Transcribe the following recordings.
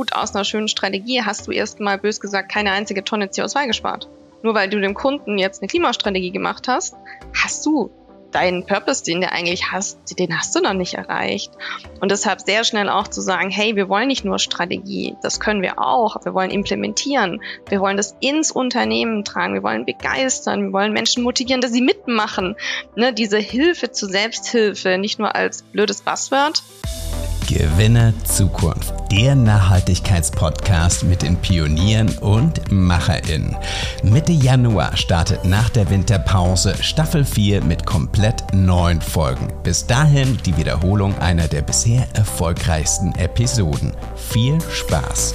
Output aus einer schönen Strategie hast du erstmal bös gesagt keine einzige Tonne CO2 gespart. Nur weil du dem Kunden jetzt eine Klimastrategie gemacht hast, hast du deinen Purpose, den du eigentlich hast, den hast du noch nicht erreicht. Und deshalb sehr schnell auch zu sagen, hey, wir wollen nicht nur Strategie, das können wir auch, wir wollen implementieren, wir wollen das ins Unternehmen tragen, wir wollen begeistern, wir wollen Menschen motivieren, dass sie mitmachen. Ne, diese Hilfe zur Selbsthilfe, nicht nur als blödes Buzzword. Gewinne Zukunft, der Nachhaltigkeitspodcast mit den Pionieren und MacherInnen. Mitte Januar startet nach der Winterpause Staffel 4 mit komplett neuen Folgen. Bis dahin die Wiederholung einer der bisher erfolgreichsten Episoden. Viel Spaß!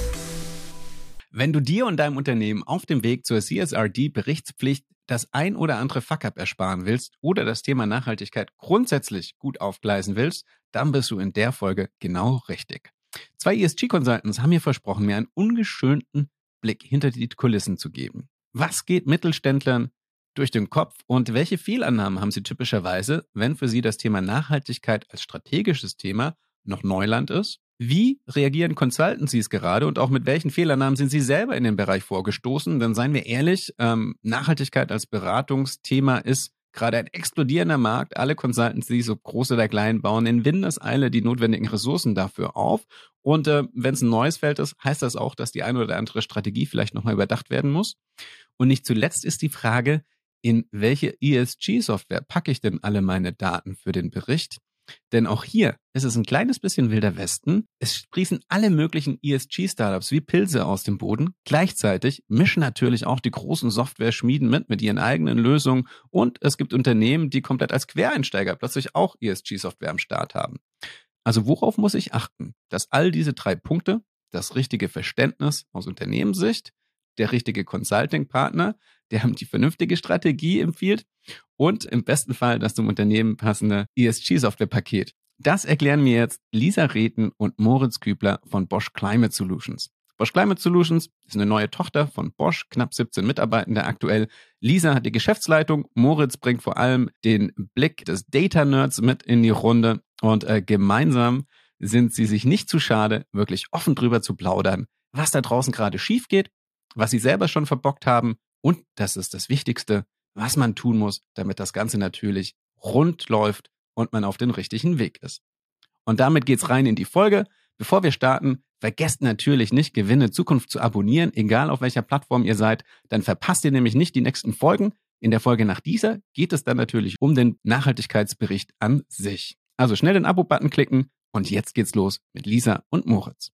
Wenn du dir und deinem Unternehmen auf dem Weg zur CSRD-Berichtspflicht das ein oder andere Fuck-up ersparen willst oder das Thema Nachhaltigkeit grundsätzlich gut aufgleisen willst, dann bist du in der Folge genau richtig. Zwei ESG-Consultants haben mir versprochen, mir einen ungeschönten Blick hinter die Kulissen zu geben. Was geht Mittelständlern durch den Kopf und welche Fehlannahmen haben sie typischerweise, wenn für sie das Thema Nachhaltigkeit als strategisches Thema noch Neuland ist? Wie reagieren Consultancies gerade und auch mit welchen Fehlannahmen sind sie selber in den Bereich vorgestoßen? Denn seien wir ehrlich, ähm, Nachhaltigkeit als Beratungsthema ist gerade ein explodierender Markt. Alle Consultancies, so groß oder klein, bauen in Windeseile die notwendigen Ressourcen dafür auf. Und äh, wenn es ein neues Feld ist, heißt das auch, dass die eine oder andere Strategie vielleicht nochmal überdacht werden muss. Und nicht zuletzt ist die Frage, in welche ESG-Software packe ich denn alle meine Daten für den Bericht? Denn auch hier ist es ein kleines bisschen wilder Westen. Es sprießen alle möglichen ESG-Startups wie Pilze aus dem Boden. Gleichzeitig mischen natürlich auch die großen Software-Schmieden mit, mit ihren eigenen Lösungen. Und es gibt Unternehmen, die komplett als Quereinsteiger plötzlich auch ESG-Software am Start haben. Also worauf muss ich achten? Dass all diese drei Punkte, das richtige Verständnis aus Unternehmenssicht, der richtige Consulting-Partner, der die vernünftige Strategie empfiehlt und im besten Fall das zum Unternehmen passende ESG-Software-Paket. Das erklären mir jetzt Lisa Reten und Moritz Kübler von Bosch Climate Solutions. Bosch Climate Solutions ist eine neue Tochter von Bosch, knapp 17 Mitarbeitende aktuell. Lisa hat die Geschäftsleitung, Moritz bringt vor allem den Blick des Data Nerds mit in die Runde und äh, gemeinsam sind sie sich nicht zu schade, wirklich offen drüber zu plaudern, was da draußen gerade schief geht, was sie selber schon verbockt haben und, das ist das Wichtigste, was man tun muss, damit das Ganze natürlich rund läuft und man auf den richtigen Weg ist. Und damit geht's rein in die Folge. Bevor wir starten, vergesst natürlich nicht, Gewinne Zukunft zu abonnieren, egal auf welcher Plattform ihr seid. Dann verpasst ihr nämlich nicht die nächsten Folgen. In der Folge nach dieser geht es dann natürlich um den Nachhaltigkeitsbericht an sich. Also schnell den Abo-Button klicken und jetzt geht's los mit Lisa und Moritz.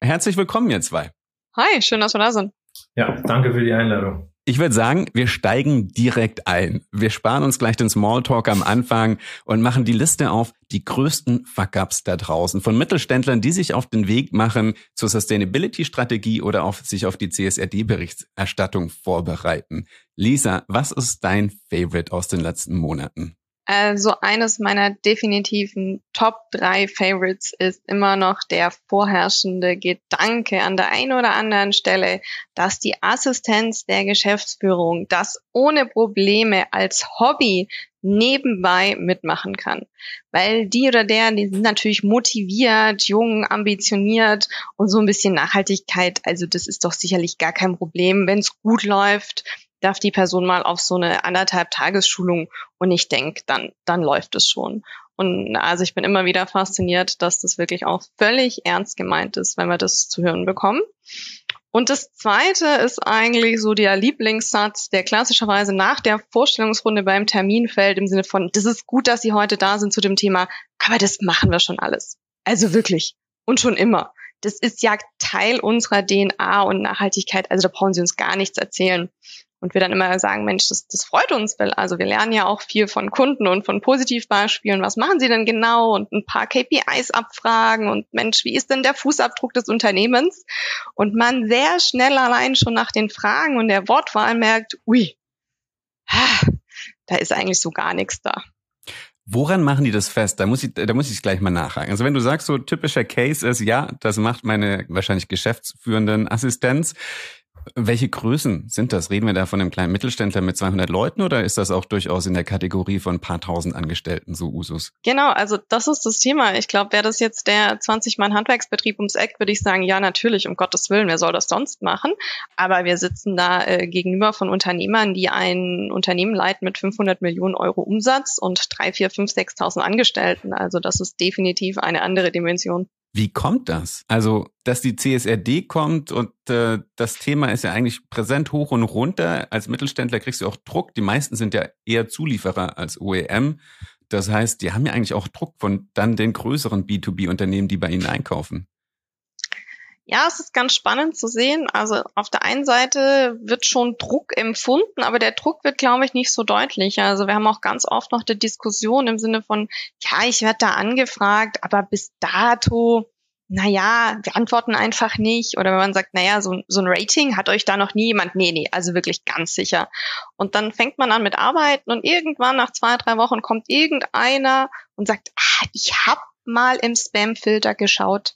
Herzlich willkommen, ihr zwei. Hi, schön, dass wir da sind. Ja, danke für die Einladung. Ich würde sagen, wir steigen direkt ein. Wir sparen uns gleich den Smalltalk am Anfang und machen die Liste auf die größten Fuck-ups da draußen von Mittelständlern, die sich auf den Weg machen zur Sustainability-Strategie oder auf sich auf die CSRD-Berichterstattung vorbereiten. Lisa, was ist dein Favorite aus den letzten Monaten? Also eines meiner definitiven Top 3 Favorites ist immer noch der vorherrschende Gedanke an der einen oder anderen Stelle, dass die Assistenz der Geschäftsführung das ohne Probleme als Hobby nebenbei mitmachen kann. Weil die oder der, die sind natürlich motiviert, jung, ambitioniert und so ein bisschen Nachhaltigkeit. Also das ist doch sicherlich gar kein Problem, wenn es gut läuft darf die Person mal auf so eine anderthalb Tagesschulung und ich denke, dann, dann läuft es schon. Und also ich bin immer wieder fasziniert, dass das wirklich auch völlig ernst gemeint ist, wenn wir das zu hören bekommen. Und das zweite ist eigentlich so der Lieblingssatz, der klassischerweise nach der Vorstellungsrunde beim Termin fällt, im Sinne von, das ist gut, dass Sie heute da sind zu dem Thema, aber das machen wir schon alles. Also wirklich. Und schon immer. Das ist ja Teil unserer DNA und Nachhaltigkeit. Also da brauchen Sie uns gar nichts erzählen. Und wir dann immer sagen, Mensch, das, das freut uns, weil also wir lernen ja auch viel von Kunden und von Positivbeispielen. Was machen sie denn genau? Und ein paar KPIs abfragen und Mensch, wie ist denn der Fußabdruck des Unternehmens? Und man sehr schnell allein schon nach den Fragen und der Wortwahl merkt, ui, da ist eigentlich so gar nichts da. Woran machen die das fest? Da muss ich, da muss ich gleich mal nachhaken. Also wenn du sagst, so typischer Case ist, ja, das macht meine wahrscheinlich geschäftsführenden Assistenz Welche Größen sind das? Reden wir da von einem kleinen Mittelständler mit 200 Leuten oder ist das auch durchaus in der Kategorie von ein paar tausend Angestellten so Usus? Genau, also das ist das Thema. Ich glaube, wäre das jetzt der 20-Mann-Handwerksbetrieb ums Eck, würde ich sagen, ja, natürlich, um Gottes Willen, wer soll das sonst machen? Aber wir sitzen da äh, gegenüber von Unternehmern, die ein Unternehmen leiten mit 500 Millionen Euro Umsatz und drei, vier, fünf, 6.000 Angestellten. Also das ist definitiv eine andere Dimension. Wie kommt das? Also, dass die CSRD kommt und äh, das Thema ist ja eigentlich präsent hoch und runter. Als Mittelständler kriegst du auch Druck. Die meisten sind ja eher Zulieferer als OEM. Das heißt, die haben ja eigentlich auch Druck von dann den größeren B2B-Unternehmen, die bei ihnen einkaufen. Ja, es ist ganz spannend zu sehen. Also auf der einen Seite wird schon Druck empfunden, aber der Druck wird, glaube ich, nicht so deutlich. Also wir haben auch ganz oft noch die Diskussion im Sinne von, ja, ich werde da angefragt, aber bis dato, naja, wir antworten einfach nicht. Oder wenn man sagt, naja, so, so ein Rating hat euch da noch nie jemand. Nee, nee, also wirklich ganz sicher. Und dann fängt man an mit Arbeiten und irgendwann nach zwei, drei Wochen kommt irgendeiner und sagt, ah, ich habe mal im Spam-Filter geschaut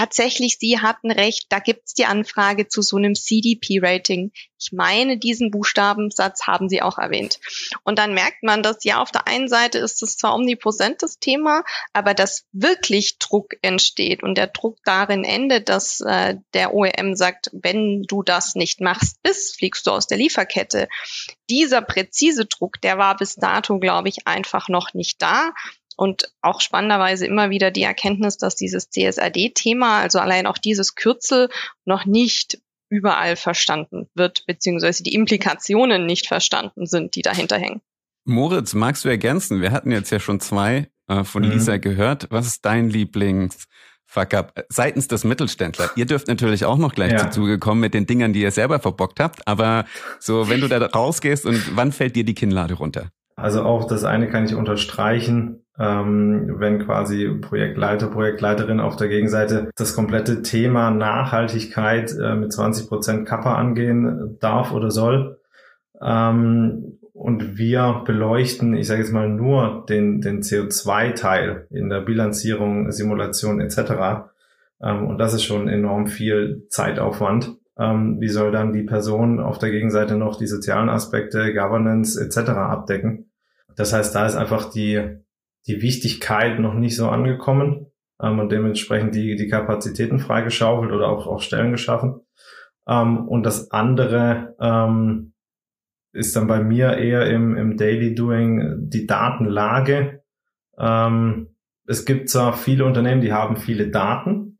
tatsächlich, Sie hatten recht, da gibt's die Anfrage zu so einem CDP-Rating. Ich meine, diesen Buchstabensatz haben Sie auch erwähnt. Und dann merkt man, dass ja, auf der einen Seite ist es zwar omnipräsent das Thema, aber dass wirklich Druck entsteht und der Druck darin endet, dass äh, der OEM sagt, wenn du das nicht machst, bis fliegst du aus der Lieferkette. Dieser präzise Druck, der war bis dato, glaube ich, einfach noch nicht da. Und auch spannenderweise immer wieder die Erkenntnis, dass dieses CSRD-Thema, also allein auch dieses Kürzel, noch nicht überall verstanden wird, beziehungsweise die Implikationen nicht verstanden sind, die dahinter hängen. Moritz, magst du ergänzen? Wir hatten jetzt ja schon zwei äh, von mhm. Lisa gehört. Was ist dein Lieblings? Fuck up. Seitens des Mittelständler. Ihr dürft natürlich auch noch gleich ja. dazu kommen mit den Dingern, die ihr selber verbockt habt. Aber so, wenn du da rausgehst und wann fällt dir die Kinnlade runter? Also auch das eine kann ich unterstreichen ähm, wenn quasi Projektleiter, Projektleiterin auf der Gegenseite das komplette Thema Nachhaltigkeit äh, mit 20 Prozent Kappa angehen darf oder soll. Ähm, und wir beleuchten, ich sage jetzt mal nur den, den CO2-Teil in der Bilanzierung, Simulation etc. Ähm, und das ist schon enorm viel Zeitaufwand. Ähm, wie soll dann die Person auf der Gegenseite noch die sozialen Aspekte, Governance etc. abdecken? Das heißt, da ist einfach die, die Wichtigkeit noch nicht so angekommen ähm, und dementsprechend die, die Kapazitäten freigeschaufelt oder auch, auch Stellen geschaffen. Ähm, und das andere ähm, ist dann bei mir eher im, im Daily Doing die Datenlage. Ähm, es gibt zwar viele Unternehmen, die haben viele Daten,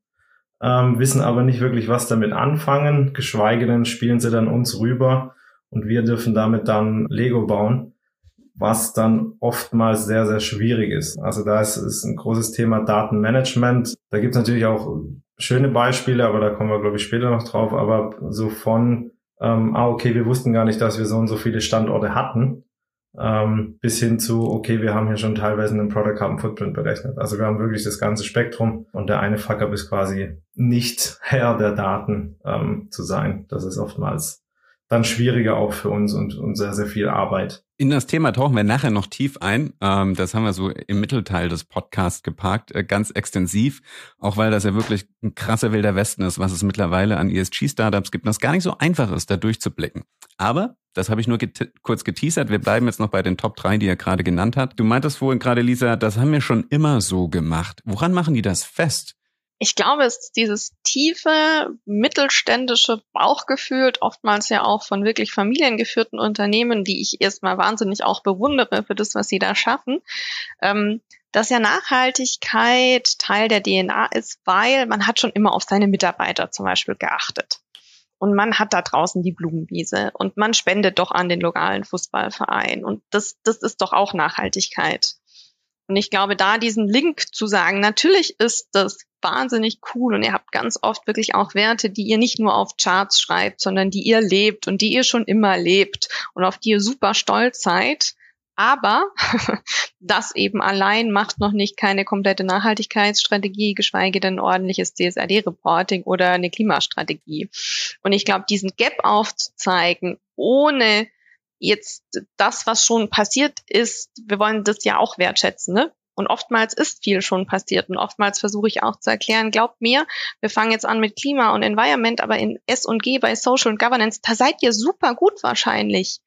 ähm, wissen aber nicht wirklich, was damit anfangen, geschweige denn spielen sie dann uns rüber und wir dürfen damit dann Lego bauen was dann oftmals sehr, sehr schwierig ist. Also da ist, ist ein großes Thema Datenmanagement. Da gibt es natürlich auch schöne Beispiele, aber da kommen wir, glaube ich, später noch drauf. Aber so von, ähm, ah, okay, wir wussten gar nicht, dass wir so und so viele Standorte hatten, ähm, bis hin zu, okay, wir haben hier schon teilweise einen Product Carbon Footprint berechnet. Also wir haben wirklich das ganze Spektrum und der eine Fuck-up ist quasi nicht Herr der Daten ähm, zu sein. Das ist oftmals dann schwieriger auch für uns und, und sehr, sehr viel Arbeit. In das Thema tauchen wir nachher noch tief ein. Ähm, das haben wir so im Mittelteil des Podcasts geparkt, äh, ganz extensiv, auch weil das ja wirklich ein krasser wilder Westen ist, was es mittlerweile an ESG-Startups gibt, das gar nicht so einfach ist, da durchzublicken. Aber das habe ich nur get kurz geteasert. Wir bleiben jetzt noch bei den Top 3, die er gerade genannt hat. Du meintest vorhin gerade, Lisa, das haben wir schon immer so gemacht. Woran machen die das fest? Ich glaube, es ist dieses tiefe, mittelständische Bauchgefühl, oftmals ja auch von wirklich familiengeführten Unternehmen, die ich erstmal wahnsinnig auch bewundere für das, was sie da schaffen, ähm, dass ja Nachhaltigkeit Teil der DNA ist, weil man hat schon immer auf seine Mitarbeiter zum Beispiel geachtet. Und man hat da draußen die Blumenwiese und man spendet doch an den lokalen Fußballverein. Und das, das ist doch auch Nachhaltigkeit. Und ich glaube, da diesen Link zu sagen, natürlich ist das wahnsinnig cool und ihr habt ganz oft wirklich auch Werte, die ihr nicht nur auf Charts schreibt, sondern die ihr lebt und die ihr schon immer lebt und auf die ihr super stolz seid. Aber das eben allein macht noch nicht keine komplette Nachhaltigkeitsstrategie, geschweige denn ordentliches CSRD-Reporting oder eine Klimastrategie. Und ich glaube, diesen Gap aufzuzeigen, ohne jetzt das, was schon passiert ist, wir wollen das ja auch wertschätzen, ne? Und oftmals ist viel schon passiert. Und oftmals versuche ich auch zu erklären, glaubt mir, wir fangen jetzt an mit Klima und Environment, aber in S und G bei Social und Governance, da seid ihr super gut wahrscheinlich,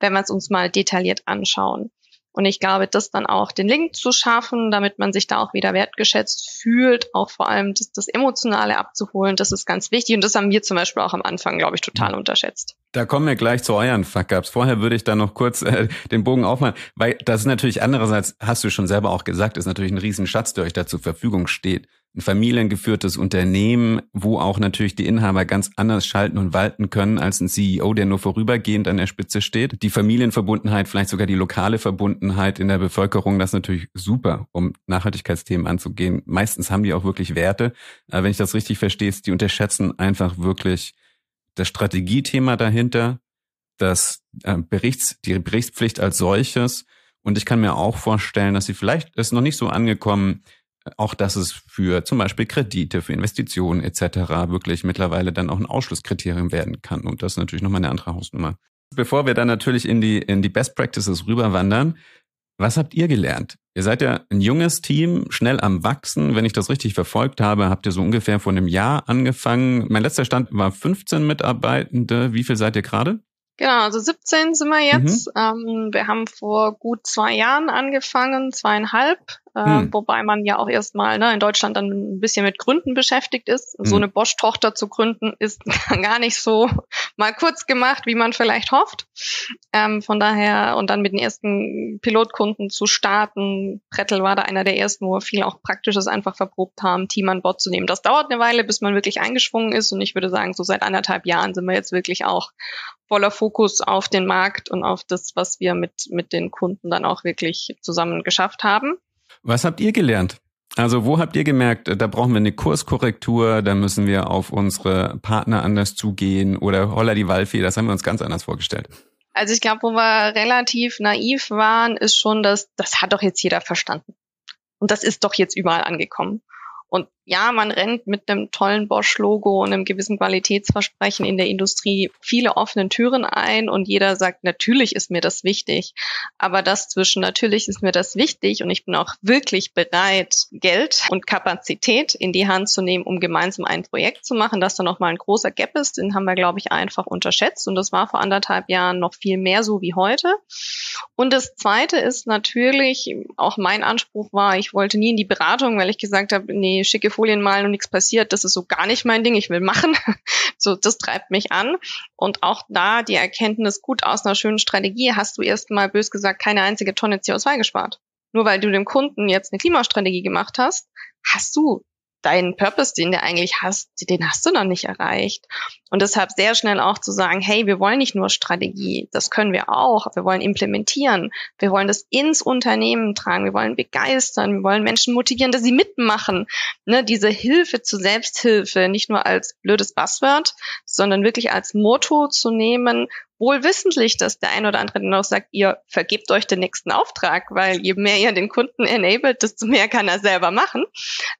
wenn wir es uns mal detailliert anschauen. Und ich glaube, das dann auch den Link zu schaffen, damit man sich da auch wieder wertgeschätzt fühlt, auch vor allem das, das Emotionale abzuholen, das ist ganz wichtig. Und das haben wir zum Beispiel auch am Anfang, glaube ich, total unterschätzt. Da kommen wir gleich zu euren Fuck-Ups. Vorher würde ich da noch kurz äh, den Bogen aufmachen, weil das ist natürlich andererseits, hast du schon selber auch gesagt, ist natürlich ein Riesenschatz, der euch da zur Verfügung steht ein familiengeführtes Unternehmen, wo auch natürlich die Inhaber ganz anders schalten und walten können als ein CEO, der nur vorübergehend an der Spitze steht. Die Familienverbundenheit, vielleicht sogar die lokale Verbundenheit in der Bevölkerung, das ist natürlich super, um Nachhaltigkeitsthemen anzugehen. Meistens haben die auch wirklich Werte. Aber wenn ich das richtig verstehe, die unterschätzen einfach wirklich das Strategiethema dahinter, das äh, Berichts, die Berichtspflicht als solches. Und ich kann mir auch vorstellen, dass sie vielleicht ist noch nicht so angekommen, auch dass es für zum Beispiel Kredite, für Investitionen etc. wirklich mittlerweile dann auch ein Ausschlusskriterium werden kann. Und das ist natürlich nochmal eine andere Hausnummer. Bevor wir dann natürlich in die, in die Best Practices rüberwandern, was habt ihr gelernt? Ihr seid ja ein junges Team, schnell am Wachsen. Wenn ich das richtig verfolgt habe, habt ihr so ungefähr vor einem Jahr angefangen. Mein letzter Stand war 15 Mitarbeitende. Wie viel seid ihr gerade? Genau, also 17 sind wir jetzt. Mhm. Ähm, wir haben vor gut zwei Jahren angefangen, zweieinhalb, hm. wobei man ja auch erstmal ne, in Deutschland dann ein bisschen mit Gründen beschäftigt ist. Hm. So eine Bosch-Tochter zu gründen ist gar nicht so mal kurz gemacht, wie man vielleicht hofft. Ähm, von daher und dann mit den ersten Pilotkunden zu starten. Prettel war da einer der ersten, wo wir viel auch Praktisches einfach verprobt haben, Team an Bord zu nehmen. Das dauert eine Weile, bis man wirklich eingeschwungen ist und ich würde sagen, so seit anderthalb Jahren sind wir jetzt wirklich auch voller Fokus auf den Markt und auf das, was wir mit, mit den Kunden dann auch wirklich zusammen geschafft haben. Was habt ihr gelernt? Also wo habt ihr gemerkt, da brauchen wir eine Kurskorrektur, da müssen wir auf unsere Partner anders zugehen oder holla die Waldfee, das haben wir uns ganz anders vorgestellt. Also ich glaube, wo wir relativ naiv waren, ist schon, dass das hat doch jetzt jeder verstanden. Und das ist doch jetzt überall angekommen. Und ja, man rennt mit einem tollen Bosch-Logo und einem gewissen Qualitätsversprechen in der Industrie viele offene Türen ein und jeder sagt, natürlich ist mir das wichtig. Aber das zwischen natürlich ist mir das wichtig und ich bin auch wirklich bereit, Geld und Kapazität in die Hand zu nehmen, um gemeinsam ein Projekt zu machen, dass da nochmal ein großer Gap ist, den haben wir, glaube ich, einfach unterschätzt. Und das war vor anderthalb Jahren noch viel mehr so wie heute. Und das Zweite ist natürlich, auch mein Anspruch war, ich wollte nie in die Beratung, weil ich gesagt habe, nee, schicke Folien malen und nichts passiert, das ist so gar nicht mein Ding, ich will machen. so, das treibt mich an. Und auch da die Erkenntnis, gut, aus einer schönen Strategie hast du erstmal bös gesagt keine einzige Tonne CO2 gespart. Nur weil du dem Kunden jetzt eine Klimastrategie gemacht hast, hast du deinen Purpose, den du eigentlich hast, den hast du noch nicht erreicht. Und deshalb sehr schnell auch zu sagen, hey, wir wollen nicht nur Strategie, das können wir auch, wir wollen implementieren, wir wollen das ins Unternehmen tragen, wir wollen begeistern, wir wollen Menschen motivieren, dass sie mitmachen. Ne, diese Hilfe zur Selbsthilfe nicht nur als blödes Buzzword, sondern wirklich als Motto zu nehmen wohl wissentlich, dass der ein oder andere dann auch sagt, ihr vergebt euch den nächsten Auftrag, weil je mehr ihr den Kunden enabled, desto mehr kann er selber machen.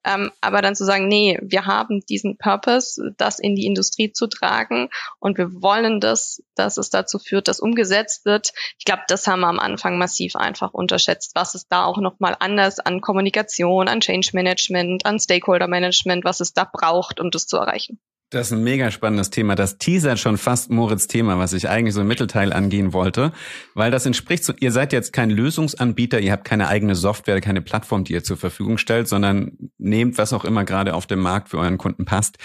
Ähm, aber dann zu sagen, nee, wir haben diesen Purpose, das in die Industrie zu tragen und wir wollen das, dass es dazu führt, dass umgesetzt wird. Ich glaube, das haben wir am Anfang massiv einfach unterschätzt, was es da auch nochmal anders an Kommunikation, an Change Management, an Stakeholder Management, was es da braucht, um das zu erreichen. Das ist ein mega spannendes Thema. Das teasert schon fast Moritz Thema, was ich eigentlich so im Mittelteil angehen wollte, weil das entspricht so, ihr seid jetzt kein Lösungsanbieter, ihr habt keine eigene Software, keine Plattform, die ihr zur Verfügung stellt, sondern nehmt, was auch immer gerade auf dem Markt für euren Kunden passt.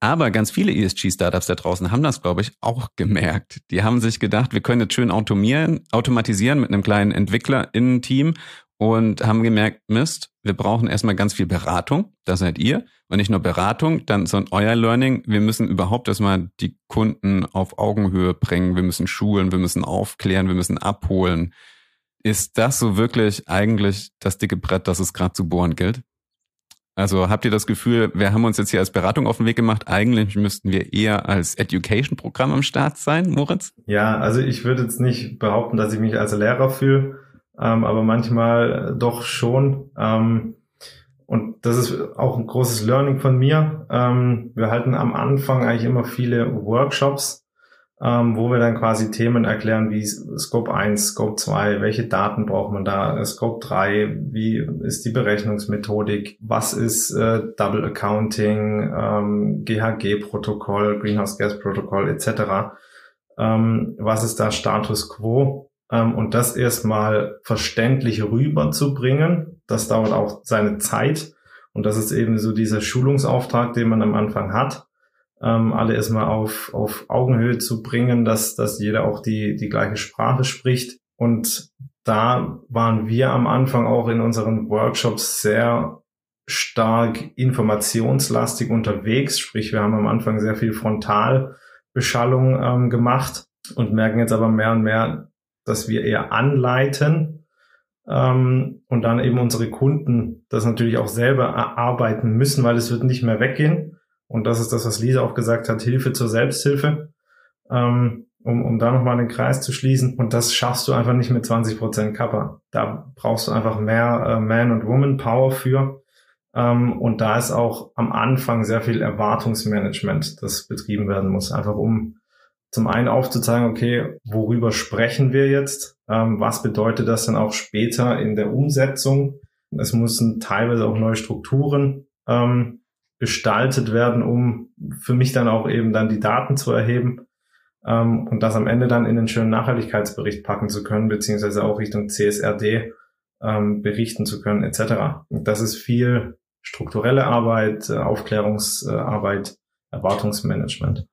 Aber ganz viele ESG-Startups da draußen haben das, glaube ich, auch gemerkt. Die haben sich gedacht, wir können jetzt schön automieren, automatisieren mit einem kleinen Entwickler-Innen-Team und haben gemerkt, Mist, wir brauchen erstmal ganz viel Beratung, da seid ihr. Und nicht nur Beratung, dann so ein euer Learning. Wir müssen überhaupt erstmal die Kunden auf Augenhöhe bringen. Wir müssen schulen, wir müssen aufklären, wir müssen abholen. Ist das so wirklich eigentlich das dicke Brett, das es gerade zu bohren gilt? Also habt ihr das Gefühl, wir haben uns jetzt hier als Beratung auf den Weg gemacht, eigentlich müssten wir eher als Education-Programm am Start sein, Moritz? Ja, also ich würde jetzt nicht behaupten, dass ich mich als Lehrer fühle ähm, aber manchmal doch schon. Ähm, und das ist auch ein großes Learning von mir. Ähm, wir halten am Anfang eigentlich immer viele Workshops, ähm, wo wir dann quasi Themen erklären wie Scope 1, Scope 2, welche Daten braucht man da, Scope 3, wie ist die Berechnungsmethodik, was ist äh, Double Accounting, ähm, GHG-Protokoll, Greenhouse Gas Protokoll etc. Ähm, was ist da Status quo? Ähm, und das erstmal verständlich rüberzubringen, das dauert auch seine Zeit. Und das ist eben so dieser Schulungsauftrag, den man am Anfang hat ähm, alle erstmal auf, auf Augenhöhe zu bringen, dass, dass jeder auch die, die gleiche Sprache spricht. Und da waren wir am Anfang auch in unseren Workshops sehr stark informationslastig unterwegs. Sprich, wir haben am Anfang sehr viel Frontalbeschallung ähm, gemacht und merken jetzt aber mehr und mehr, dass wir eher anleiten ähm, und dann eben unsere Kunden das natürlich auch selber erarbeiten müssen, weil es wird nicht mehr weggehen. Und das ist das, was Lisa auch gesagt hat, Hilfe zur Selbsthilfe, ähm, um, um da nochmal den Kreis zu schließen. Und das schaffst du einfach nicht mit 20 Prozent Kappa. Da brauchst du einfach mehr äh, Man- und Woman-Power für. Ähm, und da ist auch am Anfang sehr viel Erwartungsmanagement, das betrieben werden muss, einfach um zum einen aufzuzeigen, okay, worüber sprechen wir jetzt? Ähm, was bedeutet das dann auch später in der Umsetzung? Es müssen teilweise auch neue Strukturen ähm, gestaltet werden, um für mich dann auch eben dann die Daten zu erheben ähm, und das am Ende dann in den schönen Nachhaltigkeitsbericht packen zu können, beziehungsweise auch Richtung CSRD ähm, berichten zu können, etc. Und das ist viel strukturelle Arbeit, äh, Aufklärungsarbeit, Erwartungsmanagement.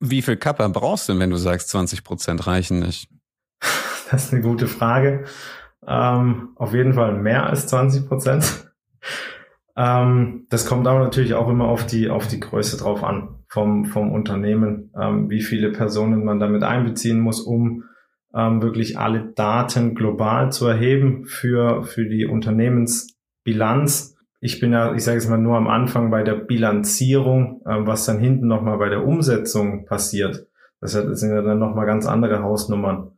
Wie viel Kappa brauchst du, wenn du sagst, 20 Prozent reichen nicht? Das ist eine gute Frage. Ähm, auf jeden Fall mehr als 20 Prozent. Ähm, das kommt aber natürlich auch immer auf die, auf die Größe drauf an vom, vom Unternehmen, ähm, wie viele Personen man damit einbeziehen muss, um ähm, wirklich alle Daten global zu erheben für, für die Unternehmensbilanz. Ich bin ja, ich sage jetzt mal nur am Anfang bei der Bilanzierung, ähm, was dann hinten nochmal bei der Umsetzung passiert. Das sind ja dann nochmal ganz andere Hausnummern,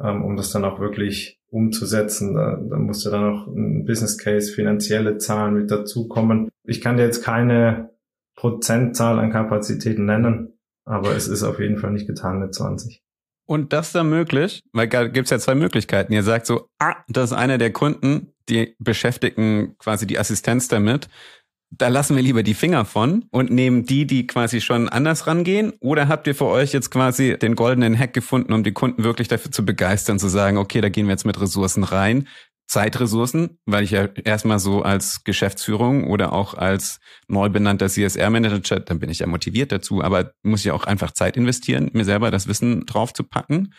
ähm, um das dann auch wirklich umzusetzen. Da, da muss ja dann noch ein Business Case, finanzielle Zahlen mit dazukommen. Ich kann dir jetzt keine Prozentzahl an Kapazitäten nennen, aber es ist auf jeden Fall nicht getan mit 20. Und das dann möglich, weil da gibt's ja zwei Möglichkeiten. Ihr sagt so, ah, das ist einer der Kunden, die beschäftigen quasi die Assistenz damit da lassen wir lieber die Finger von und nehmen die, die quasi schon anders rangehen? Oder habt ihr für euch jetzt quasi den goldenen Hack gefunden, um die Kunden wirklich dafür zu begeistern, zu sagen, okay, da gehen wir jetzt mit Ressourcen rein, Zeitressourcen, weil ich ja erstmal so als Geschäftsführung oder auch als neu benannter CSR-Manager, dann bin ich ja motiviert dazu, aber muss ich auch einfach Zeit investieren, mir selber das Wissen drauf zu packen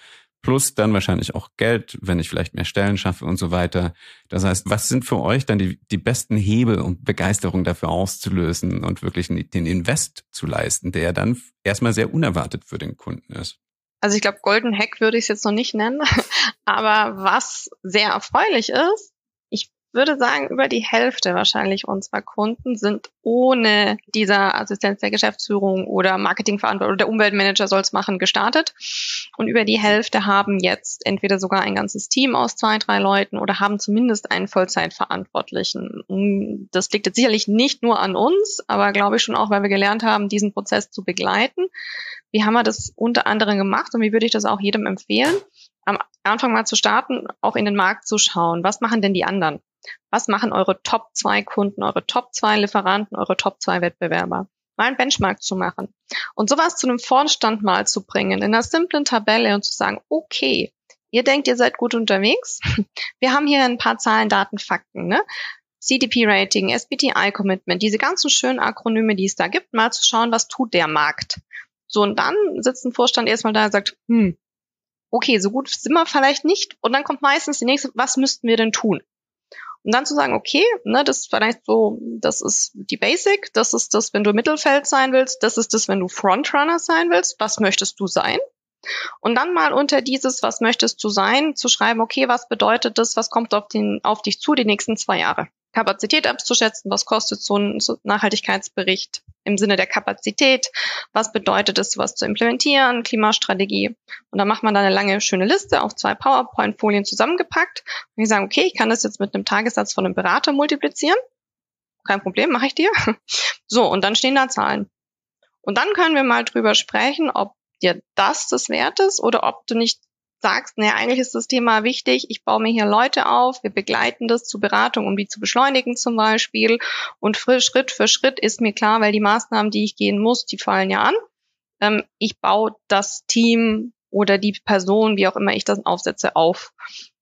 plus dann wahrscheinlich auch Geld, wenn ich vielleicht mehr Stellen schaffe und so weiter. Das heißt, was sind für euch dann die, die besten Hebel, um Begeisterung dafür auszulösen und wirklich den Invest zu leisten, der dann erstmal sehr unerwartet für den Kunden ist? Also ich glaube, Golden Hack würde ich es jetzt noch nicht nennen, aber was sehr erfreulich ist, würde sagen, über die Hälfte wahrscheinlich unserer Kunden sind ohne dieser Assistenz der Geschäftsführung oder Marketingverantwortung oder der Umweltmanager soll es machen, gestartet. Und über die Hälfte haben jetzt entweder sogar ein ganzes Team aus zwei, drei Leuten oder haben zumindest einen Vollzeitverantwortlichen. Das liegt jetzt sicherlich nicht nur an uns, aber glaube ich schon auch, weil wir gelernt haben, diesen Prozess zu begleiten. Wie haben wir das unter anderem gemacht und wie würde ich das auch jedem empfehlen? am Anfang mal zu starten, auch in den Markt zu schauen. Was machen denn die anderen? Was machen eure Top 2 Kunden, eure Top 2 Lieferanten, eure Top 2 Wettbewerber? Mal einen Benchmark zu machen. Und sowas zu einem Vorstand mal zu bringen, in einer simplen Tabelle und zu sagen, okay, ihr denkt, ihr seid gut unterwegs. Wir haben hier ein paar Zahlen, Daten, Fakten, ne? CDP-Rating, SBTI-Commitment, diese ganzen schönen Akronyme, die es da gibt, mal zu schauen, was tut der Markt. So, und dann sitzt ein Vorstand erstmal da und sagt, hm, okay, so gut sind wir vielleicht nicht. Und dann kommt meistens die nächste, was müssten wir denn tun? Und dann zu sagen, okay, ne, das ist vielleicht so, das ist die Basic, das ist das, wenn du Mittelfeld sein willst, das ist das, wenn du Frontrunner sein willst, was möchtest du sein? Und dann mal unter dieses, was möchtest du sein, zu schreiben, okay, was bedeutet das, was kommt auf, den, auf dich zu die nächsten zwei Jahre? Kapazität abzuschätzen, was kostet so ein Nachhaltigkeitsbericht im Sinne der Kapazität, was bedeutet es, was zu implementieren, Klimastrategie. Und da macht man dann eine lange, schöne Liste auf zwei PowerPoint-Folien zusammengepackt. Und ich sage, okay, ich kann das jetzt mit einem Tagessatz von einem Berater multiplizieren. Kein Problem, mache ich dir. So, und dann stehen da Zahlen. Und dann können wir mal drüber sprechen, ob dir das das wert ist oder ob du nicht sagst, naja, eigentlich ist das Thema wichtig, ich baue mir hier Leute auf, wir begleiten das zur Beratung, um die zu beschleunigen zum Beispiel. Und Schritt für Schritt ist mir klar, weil die Maßnahmen, die ich gehen muss, die fallen ja an. Ähm, ich baue das Team oder die Person, wie auch immer ich das aufsetze, auf.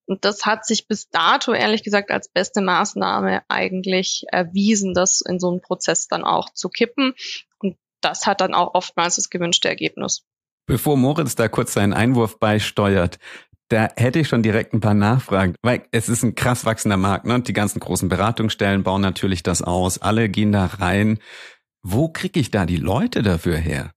Und das hat sich bis dato, ehrlich gesagt, als beste Maßnahme eigentlich erwiesen, das in so einem Prozess dann auch zu kippen. Und das hat dann auch oftmals das gewünschte Ergebnis. Bevor Moritz da kurz seinen Einwurf beisteuert, da hätte ich schon direkt ein paar Nachfragen, weil es ist ein krass wachsender Markt, ne? Die ganzen großen Beratungsstellen bauen natürlich das aus. Alle gehen da rein. Wo kriege ich da die Leute dafür her?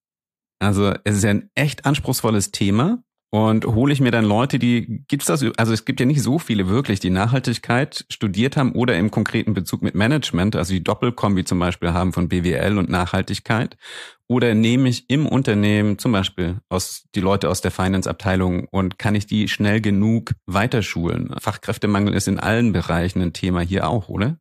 Also es ist ja ein echt anspruchsvolles Thema. Und hole ich mir dann Leute, die, gibt's das, also es gibt ja nicht so viele wirklich, die Nachhaltigkeit studiert haben oder im konkreten Bezug mit Management, also die Doppelkombi zum Beispiel haben von BWL und Nachhaltigkeit. Oder nehme ich im Unternehmen zum Beispiel aus, die Leute aus der Finance-Abteilung und kann ich die schnell genug weiterschulen? Fachkräftemangel ist in allen Bereichen ein Thema hier auch, oder?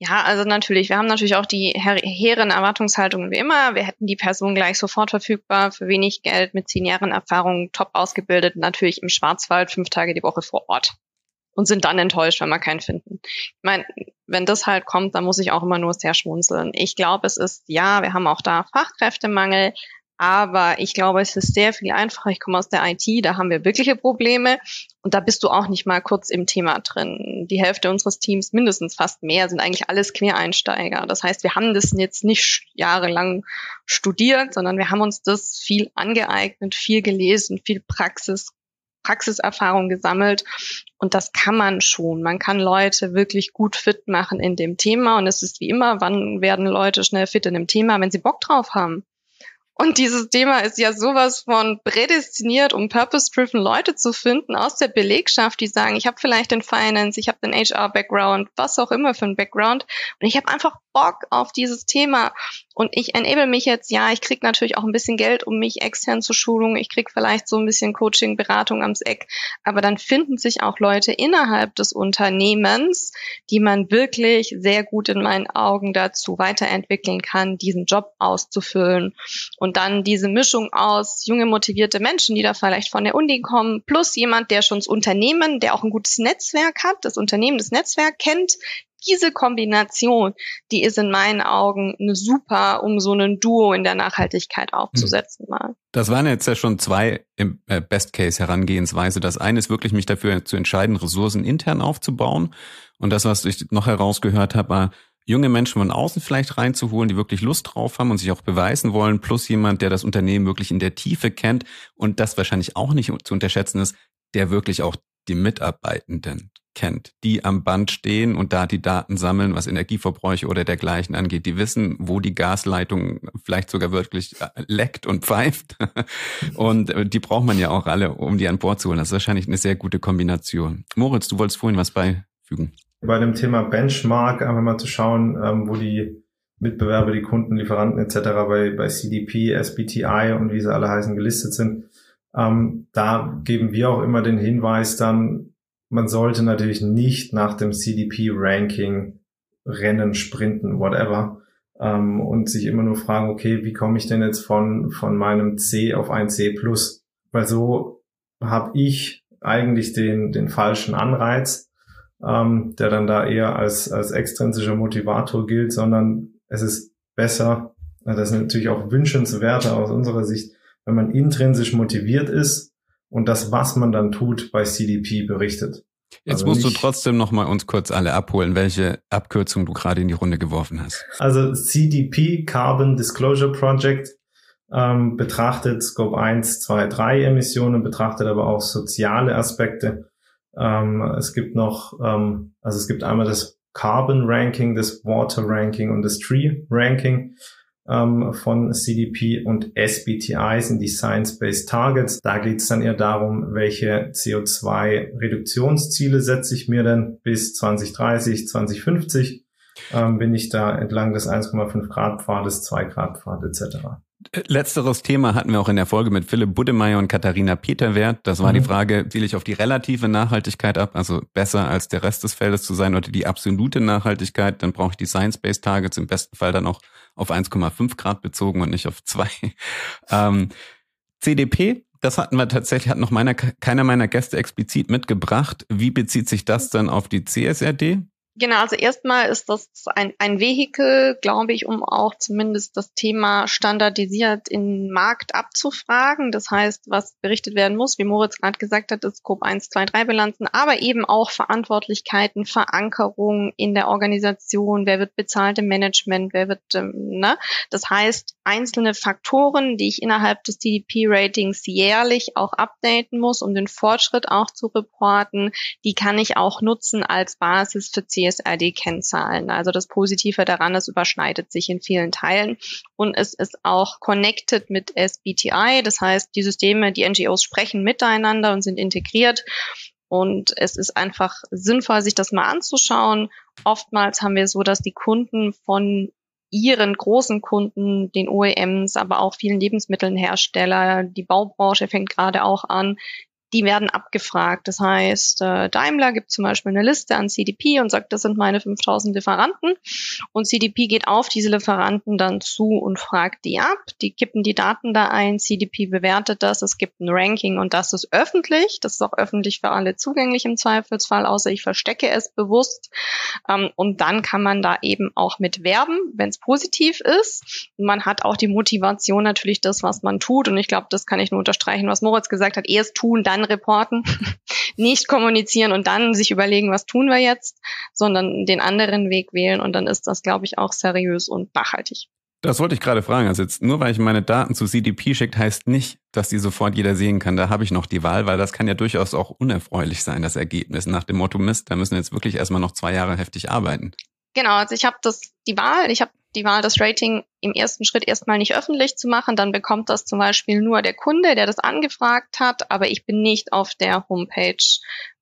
Ja, also natürlich. Wir haben natürlich auch die hehren Erwartungshaltungen wie immer. Wir hätten die Person gleich sofort verfügbar, für wenig Geld, mit zehn Jahren Erfahrung, top ausgebildet, natürlich im Schwarzwald, fünf Tage die Woche vor Ort. Und sind dann enttäuscht, wenn wir keinen finden. Ich meine, wenn das halt kommt, dann muss ich auch immer nur sehr schmunzeln. Ich glaube, es ist, ja, wir haben auch da Fachkräftemangel, aber ich glaube, es ist sehr viel einfacher. Ich komme aus der IT, da haben wir wirkliche Probleme. Und da bist du auch nicht mal kurz im Thema drin. Die Hälfte unseres Teams, mindestens fast mehr, sind eigentlich alles Quereinsteiger. Das heißt, wir haben das jetzt nicht jahrelang studiert, sondern wir haben uns das viel angeeignet, viel gelesen, viel Praxis, Praxiserfahrung gesammelt. Und das kann man schon. Man kann Leute wirklich gut fit machen in dem Thema. Und es ist wie immer, wann werden Leute schnell fit in dem Thema, wenn sie Bock drauf haben. Und dieses Thema ist ja sowas von prädestiniert, um purpose-driven Leute zu finden aus der Belegschaft, die sagen, ich habe vielleicht den Finance, ich habe den HR-Background, was auch immer für ein Background. Und ich habe einfach Bock auf dieses Thema. Und ich enable mich jetzt, ja, ich krieg natürlich auch ein bisschen Geld, um mich extern zu schulen. Ich krieg vielleicht so ein bisschen Coaching, Beratung ans Eck. Aber dann finden sich auch Leute innerhalb des Unternehmens, die man wirklich sehr gut in meinen Augen dazu weiterentwickeln kann, diesen Job auszufüllen. Dann diese Mischung aus junge, motivierte Menschen, die da vielleicht von der Uni kommen, plus jemand, der schon das Unternehmen, der auch ein gutes Netzwerk hat, das Unternehmen, das Netzwerk kennt, diese Kombination, die ist in meinen Augen eine super, um so ein Duo in der Nachhaltigkeit aufzusetzen mal. Das waren jetzt ja schon zwei im äh, Best Case Herangehensweise. Das eine ist wirklich mich dafür zu entscheiden, Ressourcen intern aufzubauen. Und das, was ich noch herausgehört habe, war, junge Menschen von außen vielleicht reinzuholen, die wirklich Lust drauf haben und sich auch beweisen wollen, plus jemand, der das Unternehmen wirklich in der Tiefe kennt und das wahrscheinlich auch nicht zu unterschätzen ist, der wirklich auch die Mitarbeitenden kennt, die am Band stehen und da die Daten sammeln, was Energieverbräuche oder dergleichen angeht. Die wissen, wo die Gasleitung vielleicht sogar wirklich äh, leckt und pfeift. Und äh, die braucht man ja auch alle, um die an Bord zu holen. Das ist wahrscheinlich eine sehr gute Kombination. Moritz, du wolltest vorhin was beifügen bei dem Thema Benchmark einfach mal zu schauen, ähm, wo die Mitbewerber, die Kunden, Lieferanten etc. bei, bei CDP, SBTI und wie sie alle heißen gelistet sind. Ähm, da geben wir auch immer den Hinweis dann, man sollte natürlich nicht nach dem CDP-Ranking rennen, sprinten, whatever, ähm, und sich immer nur fragen, okay, wie komme ich denn jetzt von, von meinem C auf ein C plus? Weil so habe ich eigentlich den, den falschen Anreiz ähm, der dann da eher als, als extrinsischer Motivator gilt, sondern es ist besser, das ist natürlich auch wünschenswerter aus unserer Sicht, wenn man intrinsisch motiviert ist und das, was man dann tut, bei CDP berichtet. Jetzt also musst du trotzdem noch mal uns kurz alle abholen, welche Abkürzung du gerade in die Runde geworfen hast. Also CDP, Carbon Disclosure Project, ähm, betrachtet Scope 1, 2, 3 Emissionen, betrachtet aber auch soziale Aspekte ähm, es gibt noch, ähm, also es gibt einmal das Carbon Ranking, das Water Ranking und das Tree Ranking ähm, von CDP und SBTI sind die Science-Based Targets. Da geht es dann eher darum, welche CO2-Reduktionsziele setze ich mir denn bis 2030, 2050. Ähm, bin ich da entlang des 1,5 Grad Pfades, 2 Grad Pfad etc. Letzteres Thema hatten wir auch in der Folge mit Philipp Buddemeyer und Katharina Peterwert. Das war mhm. die Frage, ziele ich auf die relative Nachhaltigkeit ab, also besser als der Rest des Feldes zu sein oder die absolute Nachhaltigkeit, dann brauche ich die Science-Based Targets im besten Fall dann auch auf 1,5 Grad bezogen und nicht auf zwei. Ähm, CDP, das hatten wir tatsächlich, hat noch meiner, keiner meiner Gäste explizit mitgebracht. Wie bezieht sich das dann auf die CSRD? Genau, also erstmal ist das ein, ein Vehikel, glaube ich, um auch zumindest das Thema standardisiert in Markt abzufragen. Das heißt, was berichtet werden muss, wie Moritz gerade gesagt hat, ist Scope 1, 2, 3 Bilanzen, aber eben auch Verantwortlichkeiten, Verankerung in der Organisation, wer wird bezahlt im Management, wer wird, ähm, ne? Das heißt, einzelne Faktoren, die ich innerhalb des CDP-Ratings jährlich auch updaten muss, um den Fortschritt auch zu reporten, die kann ich auch nutzen als Basis für CSRD-Kennzahlen. Also das Positive daran, es überschneidet sich in vielen Teilen und es ist auch connected mit SBTI. Das heißt, die Systeme, die NGOs sprechen miteinander und sind integriert. Und es ist einfach sinnvoll, sich das mal anzuschauen. Oftmals haben wir so, dass die Kunden von ihren großen Kunden, den OEMs, aber auch vielen Lebensmittelhersteller, die Baubranche fängt gerade auch an, die werden abgefragt. Das heißt, äh, Daimler gibt zum Beispiel eine Liste an CDP und sagt, das sind meine 5000 Lieferanten. Und CDP geht auf diese Lieferanten dann zu und fragt die ab. Die kippen die Daten da ein. CDP bewertet das. Es gibt ein Ranking und das ist öffentlich. Das ist auch öffentlich für alle zugänglich im Zweifelsfall, außer ich verstecke es bewusst. Ähm, und dann kann man da eben auch mit werben, wenn es positiv ist. Man hat auch die Motivation natürlich das, was man tut. Und ich glaube, das kann ich nur unterstreichen, was Moritz gesagt hat. Erst tun, dann reporten, nicht kommunizieren und dann sich überlegen, was tun wir jetzt, sondern den anderen Weg wählen und dann ist das, glaube ich, auch seriös und nachhaltig. Das wollte ich gerade fragen. Also jetzt nur weil ich meine Daten zu CDP schickt, heißt nicht, dass die sofort jeder sehen kann. Da habe ich noch die Wahl, weil das kann ja durchaus auch unerfreulich sein, das Ergebnis. Nach dem Motto Mist, da müssen wir jetzt wirklich erstmal noch zwei Jahre heftig arbeiten. Genau, also ich habe das die Wahl, ich habe die Wahl, das Rating im ersten Schritt erstmal nicht öffentlich zu machen. Dann bekommt das zum Beispiel nur der Kunde, der das angefragt hat, aber ich bin nicht auf der Homepage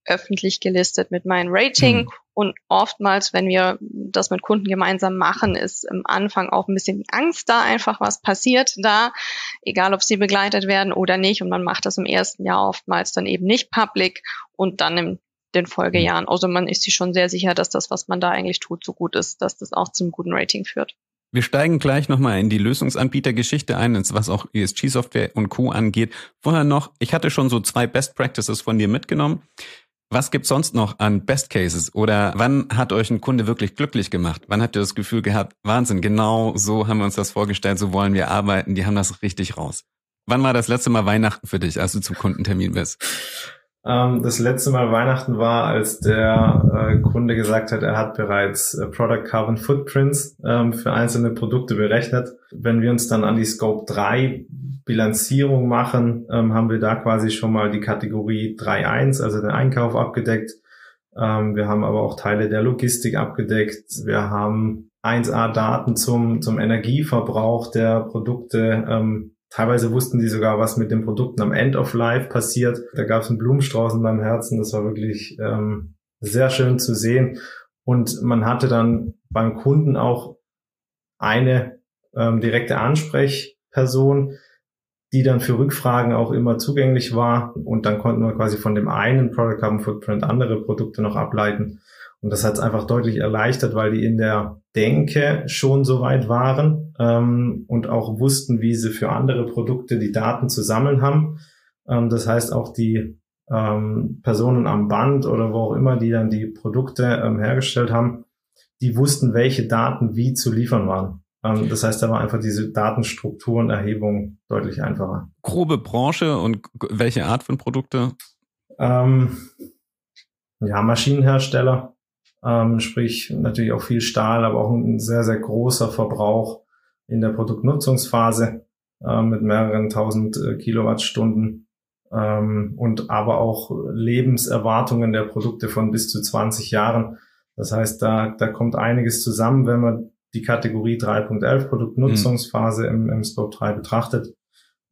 öffentlich gelistet mit meinem Rating. Mhm. Und oftmals, wenn wir das mit Kunden gemeinsam machen, ist im Anfang auch ein bisschen Angst da, einfach was passiert da, egal ob sie begleitet werden oder nicht. Und man macht das im ersten Jahr oftmals dann eben nicht public und dann im den Folgejahren. Also man ist sich schon sehr sicher, dass das, was man da eigentlich tut, so gut ist, dass das auch zum guten Rating führt. Wir steigen gleich nochmal in die Lösungsanbietergeschichte ein, was auch ESG-Software und Co. angeht. Vorher noch, ich hatte schon so zwei Best Practices von dir mitgenommen. Was gibt's sonst noch an Best Cases? Oder wann hat euch ein Kunde wirklich glücklich gemacht? Wann habt ihr das Gefühl gehabt, Wahnsinn, genau so haben wir uns das vorgestellt, so wollen wir arbeiten, die haben das richtig raus. Wann war das letzte Mal Weihnachten für dich, als du zum Kundentermin bist? Ähm, das letzte Mal Weihnachten war, als der äh, Kunde gesagt hat, er hat bereits äh, Product Carbon Footprints ähm, für einzelne Produkte berechnet. Wenn wir uns dann an die Scope 3 Bilanzierung machen, ähm, haben wir da quasi schon mal die Kategorie 3.1, also den Einkauf abgedeckt. Ähm, wir haben aber auch Teile der Logistik abgedeckt. Wir haben 1A-Daten zum, zum Energieverbrauch der Produkte ähm, Teilweise wussten die sogar, was mit den Produkten am End of Life passiert. Da gab es einen Blumenstrauß in meinem Herzen. Das war wirklich ähm, sehr schön zu sehen. Und man hatte dann beim Kunden auch eine ähm, direkte Ansprechperson, die dann für Rückfragen auch immer zugänglich war. Und dann konnten wir quasi von dem einen Product Carbon Footprint andere Produkte noch ableiten. Und das hat es einfach deutlich erleichtert, weil die in der Denke schon so weit waren ähm, und auch wussten, wie sie für andere Produkte die Daten zu sammeln haben. Ähm, das heißt, auch die ähm, Personen am Band oder wo auch immer, die dann die Produkte ähm, hergestellt haben, die wussten, welche Daten wie zu liefern waren. Ähm, das heißt, da war einfach diese Datenstruktur und Erhebung deutlich einfacher. Grobe Branche und welche Art von Produkte? Ähm, ja, Maschinenhersteller, ähm, sprich natürlich auch viel Stahl, aber auch ein sehr, sehr großer Verbrauch in der Produktnutzungsphase äh, mit mehreren tausend äh, Kilowattstunden ähm, und aber auch Lebenserwartungen der Produkte von bis zu 20 Jahren. Das heißt, da, da kommt einiges zusammen, wenn man die Kategorie 3.11 Produktnutzungsphase mhm. im, im Scope 3 betrachtet,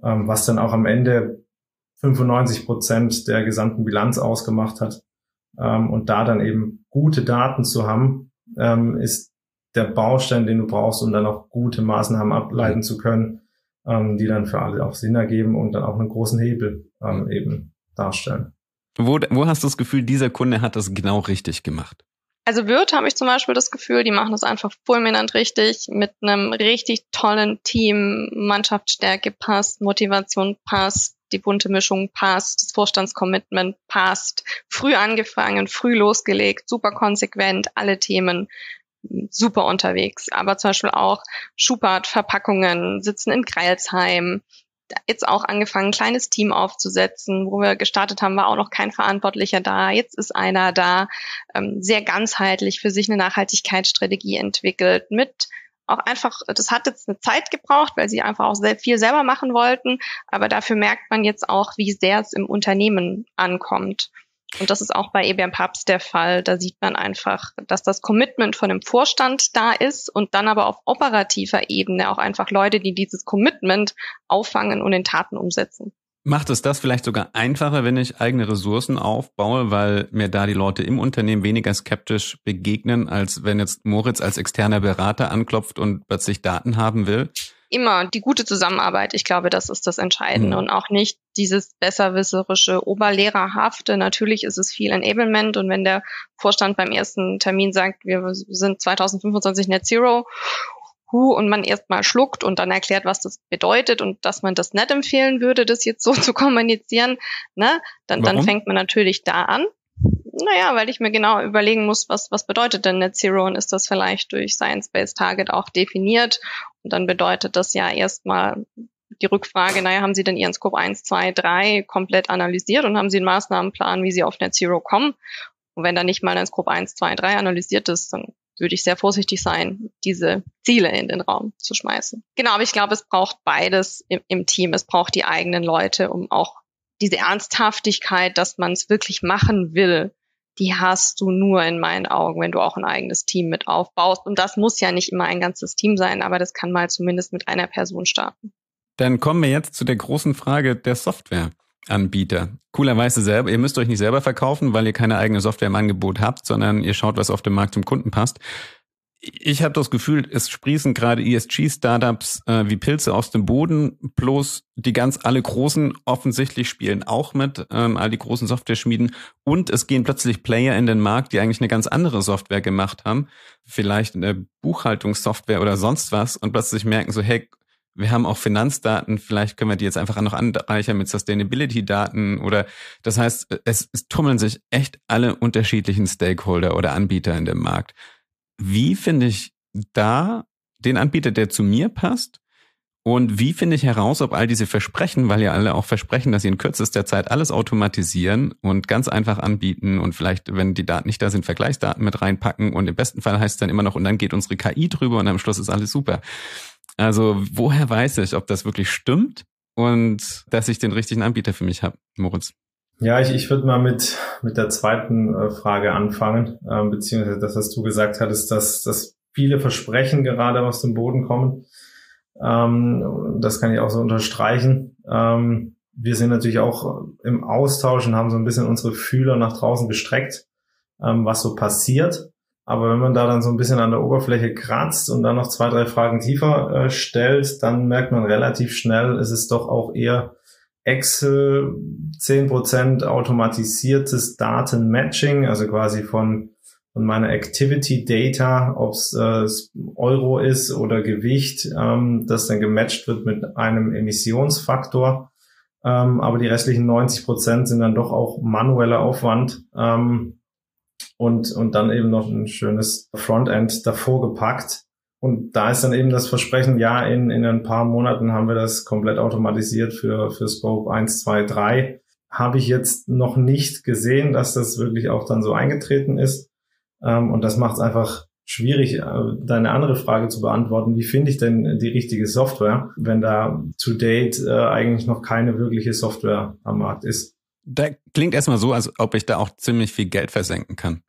ähm, was dann auch am Ende 95 Prozent der gesamten Bilanz ausgemacht hat. Ähm, und da dann eben gute Daten zu haben, ähm, ist der Baustein, den du brauchst, um dann auch gute Maßnahmen ableiten zu können, ähm, die dann für alle auch Sinn ergeben und dann auch einen großen Hebel ähm, eben darstellen. Wo, wo hast du das Gefühl, dieser Kunde hat das genau richtig gemacht? Also Wirt habe ich zum Beispiel das Gefühl, die machen das einfach fulminant richtig, mit einem richtig tollen Team, Mannschaftsstärke passt, Motivation passt, die bunte Mischung passt, das Vorstandscommitment passt, früh angefangen, früh losgelegt, super konsequent, alle Themen super unterwegs. Aber zum Beispiel auch Schubert, Verpackungen, sitzen in Greilsheim, jetzt auch angefangen, ein kleines Team aufzusetzen. Wo wir gestartet haben, war auch noch kein Verantwortlicher da. Jetzt ist einer da, ähm, sehr ganzheitlich für sich eine Nachhaltigkeitsstrategie entwickelt mit auch einfach, das hat jetzt eine Zeit gebraucht, weil sie einfach auch sehr viel selber machen wollten, aber dafür merkt man jetzt auch, wie sehr es im Unternehmen ankommt. Und das ist auch bei EBM Pubs der Fall. Da sieht man einfach, dass das Commitment von dem Vorstand da ist und dann aber auf operativer Ebene auch einfach Leute, die dieses Commitment auffangen und in Taten umsetzen. Macht es das vielleicht sogar einfacher, wenn ich eigene Ressourcen aufbaue, weil mir da die Leute im Unternehmen weniger skeptisch begegnen, als wenn jetzt Moritz als externer Berater anklopft und plötzlich Daten haben will? immer die gute Zusammenarbeit. Ich glaube, das ist das Entscheidende mhm. und auch nicht dieses besserwisserische, oberlehrerhafte. Natürlich ist es viel Enablement und wenn der Vorstand beim ersten Termin sagt, wir sind 2025 Net Zero, hu, und man erstmal schluckt und dann erklärt, was das bedeutet und dass man das nicht empfehlen würde, das jetzt so zu kommunizieren, ne, dann, dann fängt man natürlich da an. Naja, weil ich mir genau überlegen muss, was, was bedeutet denn Net Zero und ist das vielleicht durch Science-Based Target auch definiert? Und dann bedeutet das ja erstmal die Rückfrage, naja, haben Sie denn Ihren Scope 1, 2, 3 komplett analysiert und haben Sie einen Maßnahmenplan, wie Sie auf Net Zero kommen? Und wenn da nicht mal ein Scope 1, 2, 3 analysiert ist, dann würde ich sehr vorsichtig sein, diese Ziele in den Raum zu schmeißen. Genau, aber ich glaube, es braucht beides im, im Team. Es braucht die eigenen Leute, um auch diese Ernsthaftigkeit, dass man es wirklich machen will, die hast du nur in meinen Augen, wenn du auch ein eigenes Team mit aufbaust. Und das muss ja nicht immer ein ganzes Team sein, aber das kann mal zumindest mit einer Person starten. Dann kommen wir jetzt zu der großen Frage der Softwareanbieter. Coolerweise selber, ihr müsst euch nicht selber verkaufen, weil ihr keine eigene Software im Angebot habt, sondern ihr schaut, was auf dem Markt zum Kunden passt ich habe das Gefühl, es sprießen gerade ESG-Startups äh, wie Pilze aus dem Boden, bloß die ganz alle großen offensichtlich spielen auch mit, ähm, all die großen Software-Schmieden. Und es gehen plötzlich Player in den Markt, die eigentlich eine ganz andere Software gemacht haben, vielleicht eine Buchhaltungssoftware oder sonst was, und plötzlich merken so, hey, wir haben auch Finanzdaten, vielleicht können wir die jetzt einfach noch anreichern mit Sustainability-Daten oder das heißt, es, es tummeln sich echt alle unterschiedlichen Stakeholder oder Anbieter in dem Markt. Wie finde ich da den Anbieter, der zu mir passt? Und wie finde ich heraus, ob all diese Versprechen, weil ja alle auch versprechen, dass sie in kürzester Zeit alles automatisieren und ganz einfach anbieten und vielleicht, wenn die Daten nicht da sind, Vergleichsdaten mit reinpacken und im besten Fall heißt es dann immer noch, und dann geht unsere KI drüber und am Schluss ist alles super. Also woher weiß ich, ob das wirklich stimmt und dass ich den richtigen Anbieter für mich habe, Moritz? Ja, ich, ich würde mal mit, mit der zweiten äh, Frage anfangen, ähm, beziehungsweise das, was du gesagt hattest, dass, dass viele Versprechen gerade aus dem Boden kommen. Ähm, das kann ich auch so unterstreichen. Ähm, wir sind natürlich auch im Austausch und haben so ein bisschen unsere Fühler nach draußen gestreckt, ähm, was so passiert. Aber wenn man da dann so ein bisschen an der Oberfläche kratzt und dann noch zwei, drei Fragen tiefer äh, stellt, dann merkt man relativ schnell, es ist doch auch eher Excel 10% automatisiertes Datenmatching, also quasi von, von meiner Activity Data, ob es äh, Euro ist oder Gewicht, ähm, das dann gematcht wird mit einem Emissionsfaktor. Ähm, aber die restlichen 90% sind dann doch auch manueller Aufwand. Ähm, und, und dann eben noch ein schönes Frontend davor gepackt. Und da ist dann eben das Versprechen, ja, in, in ein paar Monaten haben wir das komplett automatisiert für, für Scope 1, 2, 3. Habe ich jetzt noch nicht gesehen, dass das wirklich auch dann so eingetreten ist. Ähm, und das macht es einfach schwierig, äh, deine andere Frage zu beantworten. Wie finde ich denn die richtige Software, wenn da to date äh, eigentlich noch keine wirkliche Software am Markt ist? Da klingt erstmal so, als ob ich da auch ziemlich viel Geld versenken kann.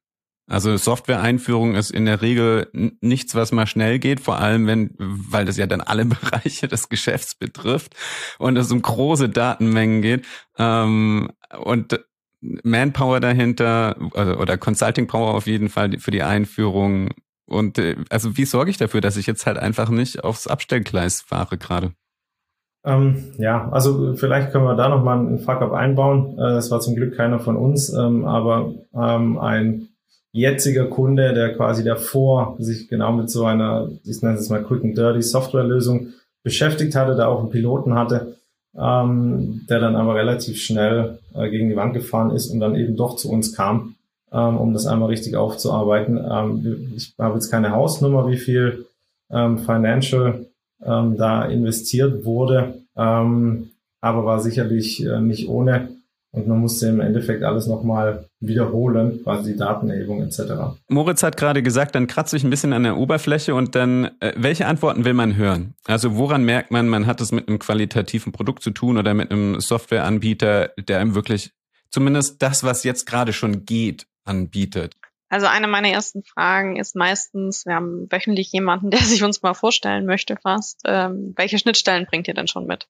Also Software-Einführung ist in der Regel nichts, was mal schnell geht, vor allem wenn, weil das ja dann alle Bereiche des Geschäfts betrifft und es um große Datenmengen geht. Ähm, und Manpower dahinter also, oder Consulting Power auf jeden Fall für die Einführung. Und äh, also wie sorge ich dafür, dass ich jetzt halt einfach nicht aufs Abstellgleis fahre gerade? Ähm, ja, also vielleicht können wir da nochmal einen Fuck-up einbauen. Äh, das war zum Glück keiner von uns, ähm, aber ähm, ein jetziger Kunde, der quasi davor sich genau mit so einer, ich nenne es mal Quick and Dirty Softwarelösung beschäftigt hatte, da auch einen Piloten hatte, ähm, der dann aber relativ schnell äh, gegen die Wand gefahren ist und dann eben doch zu uns kam, ähm, um das einmal richtig aufzuarbeiten. Ähm, ich habe jetzt keine Hausnummer, wie viel ähm, Financial ähm, da investiert wurde, ähm, aber war sicherlich äh, nicht ohne. Und man musste im Endeffekt alles nochmal wiederholen, quasi die Datenerhebung etc. Moritz hat gerade gesagt, dann kratze ich ein bisschen an der Oberfläche und dann, äh, welche Antworten will man hören? Also woran merkt man, man hat es mit einem qualitativen Produkt zu tun oder mit einem Softwareanbieter, der einem wirklich zumindest das, was jetzt gerade schon geht, anbietet? Also eine meiner ersten Fragen ist meistens, wir haben wöchentlich jemanden, der sich uns mal vorstellen möchte fast, ähm, welche Schnittstellen bringt ihr denn schon mit?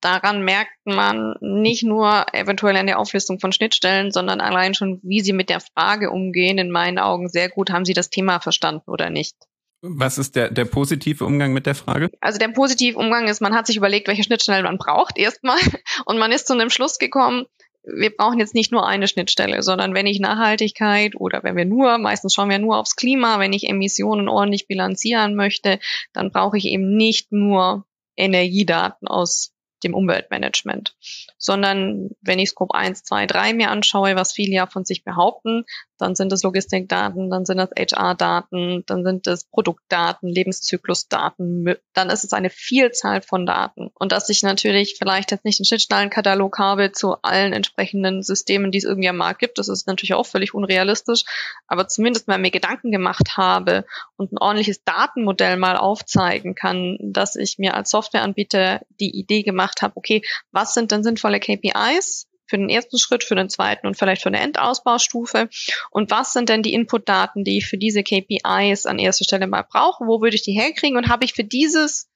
Daran merkt man nicht nur eventuell an der Auflistung von Schnittstellen, sondern allein schon, wie sie mit der Frage umgehen, in meinen Augen sehr gut, haben sie das Thema verstanden oder nicht. Was ist der, der positive Umgang mit der Frage? Also der positive Umgang ist, man hat sich überlegt, welche Schnittstellen man braucht erstmal und man ist zu einem Schluss gekommen, wir brauchen jetzt nicht nur eine Schnittstelle, sondern wenn ich Nachhaltigkeit oder wenn wir nur, meistens schauen wir nur aufs Klima, wenn ich Emissionen ordentlich bilanzieren möchte, dann brauche ich eben nicht nur Energiedaten aus dem Umweltmanagement, sondern wenn ich Scope 1, 2, 3 mir anschaue, was viele ja von sich behaupten, dann sind es Logistikdaten, dann sind das HR-Daten, dann sind es Produktdaten, Lebenszyklusdaten, dann ist es eine Vielzahl von Daten. Und dass ich natürlich vielleicht jetzt nicht einen Schnittstellenkatalog habe zu allen entsprechenden Systemen, die es irgendwie am Markt gibt, das ist natürlich auch völlig unrealistisch, aber zumindest mal mir Gedanken gemacht habe und ein ordentliches Datenmodell mal aufzeigen kann, dass ich mir als Softwareanbieter die Idee gemacht habe, okay, was sind denn sinnvolle KPIs? Für den ersten Schritt, für den zweiten und vielleicht für eine Endausbaustufe? Und was sind denn die Inputdaten, die ich für diese KPIs an erster Stelle mal brauche? Wo würde ich die herkriegen? Und habe ich für dieses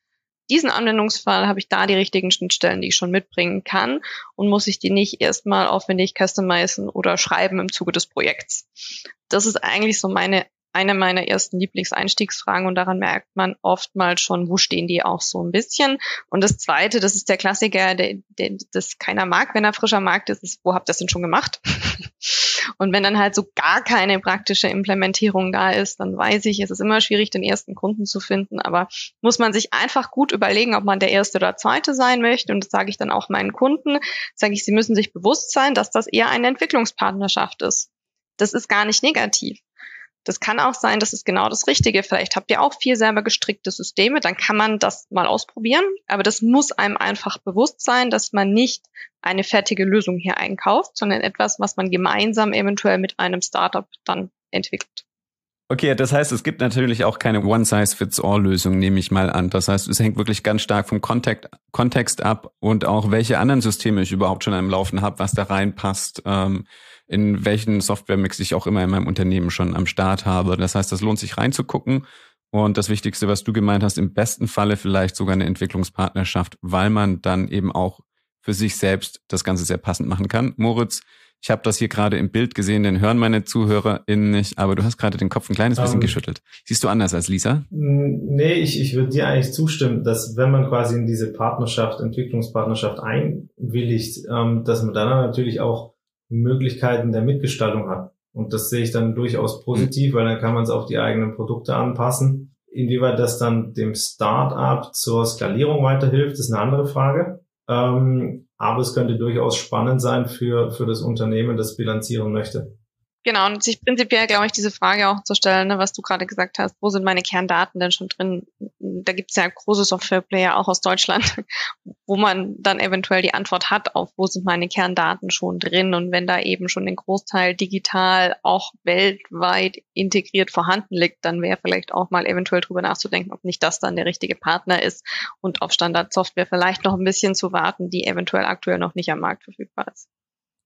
diesen Anwendungsfall habe ich da die richtigen Schnittstellen, die ich schon mitbringen kann und muss ich die nicht erstmal aufwendig customizen oder schreiben im Zuge des Projekts. Das ist eigentlich so meine eine meiner ersten Lieblingseinstiegsfragen und daran merkt man oftmals schon, wo stehen die auch so ein bisschen. Und das Zweite, das ist der Klassiker, der, der, das keiner mag, wenn er frischer Markt ist, ist, wo habt ihr das denn schon gemacht? und wenn dann halt so gar keine praktische Implementierung da ist, dann weiß ich, es ist immer schwierig, den ersten Kunden zu finden, aber muss man sich einfach gut überlegen, ob man der erste oder zweite sein möchte. Und das sage ich dann auch meinen Kunden, sage ich, sie müssen sich bewusst sein, dass das eher eine Entwicklungspartnerschaft ist. Das ist gar nicht negativ. Das kann auch sein, das ist genau das Richtige. Vielleicht habt ihr auch vier selber gestrickte Systeme, dann kann man das mal ausprobieren. Aber das muss einem einfach bewusst sein, dass man nicht eine fertige Lösung hier einkauft, sondern etwas, was man gemeinsam eventuell mit einem Startup dann entwickelt. Okay, das heißt, es gibt natürlich auch keine One-Size-Fits-All-Lösung, nehme ich mal an. Das heißt, es hängt wirklich ganz stark vom Kontext, Kontext ab und auch welche anderen Systeme ich überhaupt schon am Laufen habe, was da reinpasst. Ähm, in welchen Softwaremix ich auch immer in meinem Unternehmen schon am Start habe. Das heißt, das lohnt sich reinzugucken. Und das Wichtigste, was du gemeint hast, im besten Falle vielleicht sogar eine Entwicklungspartnerschaft, weil man dann eben auch für sich selbst das Ganze sehr passend machen kann. Moritz, ich habe das hier gerade im Bild gesehen, den hören meine ZuhörerInnen nicht, aber du hast gerade den Kopf ein kleines bisschen ähm, geschüttelt. Siehst du anders als Lisa? Nee, ich, ich würde dir eigentlich zustimmen, dass wenn man quasi in diese Partnerschaft, Entwicklungspartnerschaft einwilligt, ähm, dass man dann natürlich auch Möglichkeiten der Mitgestaltung hat. Und das sehe ich dann durchaus positiv, weil dann kann man es auf die eigenen Produkte anpassen. Inwieweit das dann dem Start-up zur Skalierung weiterhilft, ist eine andere Frage. Ähm, aber es könnte durchaus spannend sein für, für das Unternehmen, das bilanzieren möchte. Genau, und sich prinzipiell, glaube ich, diese Frage auch zu stellen, ne, was du gerade gesagt hast, wo sind meine Kerndaten denn schon drin? Da gibt es ja große Softwareplayer auch aus Deutschland, wo man dann eventuell die Antwort hat auf, wo sind meine Kerndaten schon drin? Und wenn da eben schon ein Großteil digital auch weltweit integriert vorhanden liegt, dann wäre vielleicht auch mal eventuell drüber nachzudenken, ob nicht das dann der richtige Partner ist und auf Standardsoftware vielleicht noch ein bisschen zu warten, die eventuell aktuell noch nicht am Markt verfügbar ist.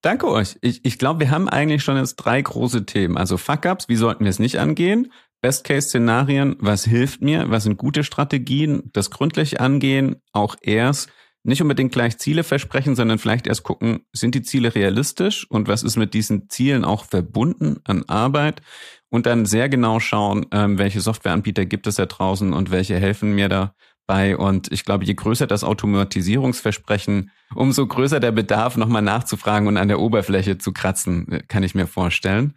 Danke euch. Ich, ich glaube, wir haben eigentlich schon jetzt drei große Themen. Also Fuck-ups, wie sollten wir es nicht angehen? Best-Case-Szenarien, was hilft mir? Was sind gute Strategien? Das gründlich angehen, auch erst nicht unbedingt gleich Ziele versprechen, sondern vielleicht erst gucken, sind die Ziele realistisch und was ist mit diesen Zielen auch verbunden an Arbeit? Und dann sehr genau schauen, ähm, welche Softwareanbieter gibt es da draußen und welche helfen mir da bei. Und ich glaube, je größer das Automatisierungsversprechen, umso größer der Bedarf, nochmal nachzufragen und an der Oberfläche zu kratzen, kann ich mir vorstellen.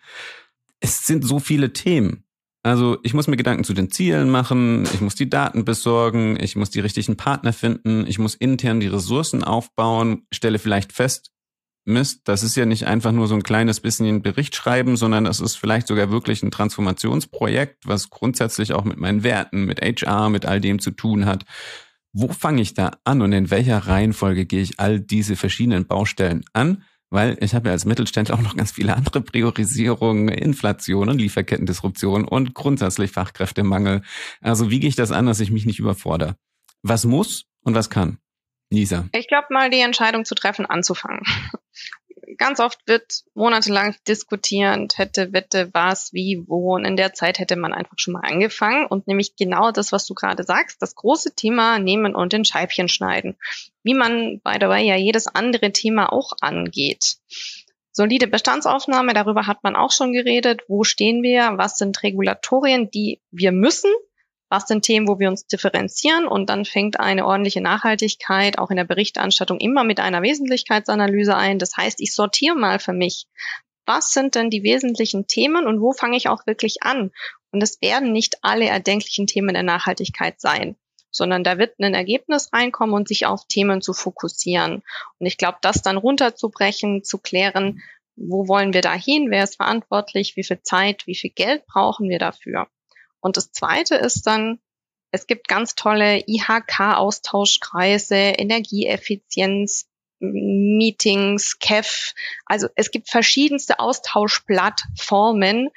es sind so viele Themen. Also ich muss mir Gedanken zu den Zielen machen, ich muss die Daten besorgen, ich muss die richtigen Partner finden, ich muss intern die Ressourcen aufbauen, stelle vielleicht fest, Mist, das ist ja nicht einfach nur so ein kleines bisschen Bericht schreiben, sondern das ist vielleicht sogar wirklich ein Transformationsprojekt, was grundsätzlich auch mit meinen Werten, mit HR, mit all dem zu tun hat. Wo fange ich da an und in welcher Reihenfolge gehe ich all diese verschiedenen Baustellen an? Weil ich habe ja als Mittelständler auch noch ganz viele andere Priorisierungen, Inflation und Lieferkettendisruption und grundsätzlich Fachkräftemangel. Also wie gehe ich das an, dass ich mich nicht überfordere? Was muss und was kann? Lisa. Ich glaube mal die Entscheidung zu treffen, anzufangen ganz oft wird monatelang diskutierend, hätte, wette, was, wie, wo. Und in der Zeit hätte man einfach schon mal angefangen und nämlich genau das, was du gerade sagst, das große Thema nehmen und in Scheibchen schneiden. Wie man, by the way, ja jedes andere Thema auch angeht. Solide Bestandsaufnahme, darüber hat man auch schon geredet. Wo stehen wir? Was sind Regulatorien, die wir müssen? Was sind Themen, wo wir uns differenzieren und dann fängt eine ordentliche Nachhaltigkeit auch in der Berichterstattung immer mit einer Wesentlichkeitsanalyse ein. Das heißt, ich sortiere mal für mich, was sind denn die wesentlichen Themen und wo fange ich auch wirklich an? Und es werden nicht alle erdenklichen Themen der Nachhaltigkeit sein, sondern da wird ein Ergebnis reinkommen und sich auf Themen zu fokussieren. Und ich glaube, das dann runterzubrechen, zu klären, wo wollen wir da hin, wer ist verantwortlich, wie viel Zeit, wie viel Geld brauchen wir dafür. Und das zweite ist dann, es gibt ganz tolle IHK-Austauschkreise, Energieeffizienz, Meetings, KEF. Also es gibt verschiedenste Austauschplattformen,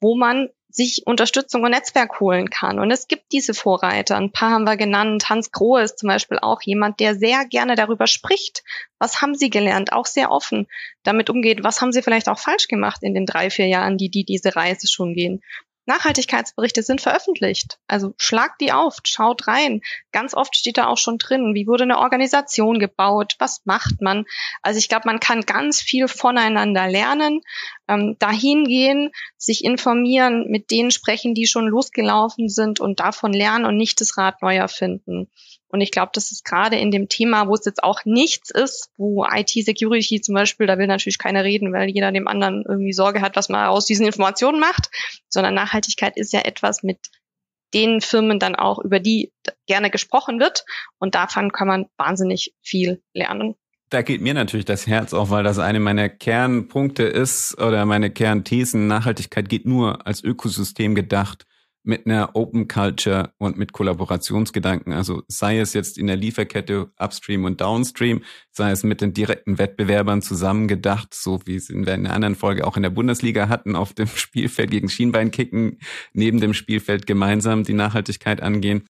wo man sich Unterstützung und Netzwerk holen kann. Und es gibt diese Vorreiter. Ein paar haben wir genannt. Hans Grohe ist zum Beispiel auch jemand, der sehr gerne darüber spricht. Was haben Sie gelernt? Auch sehr offen damit umgeht. Was haben Sie vielleicht auch falsch gemacht in den drei, vier Jahren, die, die diese Reise schon gehen? Nachhaltigkeitsberichte sind veröffentlicht. Also schlagt die auf, schaut rein. Ganz oft steht da auch schon drin, wie wurde eine Organisation gebaut, was macht man. Also ich glaube, man kann ganz viel voneinander lernen, ähm, dahin gehen, sich informieren, mit denen sprechen, die schon losgelaufen sind und davon lernen und nicht das Rad neu erfinden. Und ich glaube, das ist gerade in dem Thema, wo es jetzt auch nichts ist, wo IT-Security zum Beispiel, da will natürlich keiner reden, weil jeder dem anderen irgendwie Sorge hat, was man aus diesen Informationen macht, sondern Nachhaltigkeit ist ja etwas mit den Firmen dann auch, über die gerne gesprochen wird. Und davon kann man wahnsinnig viel lernen. Da geht mir natürlich das Herz auf, weil das eine meiner Kernpunkte ist oder meine Kernthesen. Nachhaltigkeit geht nur als Ökosystem gedacht mit einer Open Culture und mit Kollaborationsgedanken. Also sei es jetzt in der Lieferkette Upstream und Downstream, sei es mit den direkten Wettbewerbern zusammengedacht, so wie es in der anderen Folge auch in der Bundesliga hatten, auf dem Spielfeld gegen Schienbeinkicken, neben dem Spielfeld gemeinsam die Nachhaltigkeit angehen.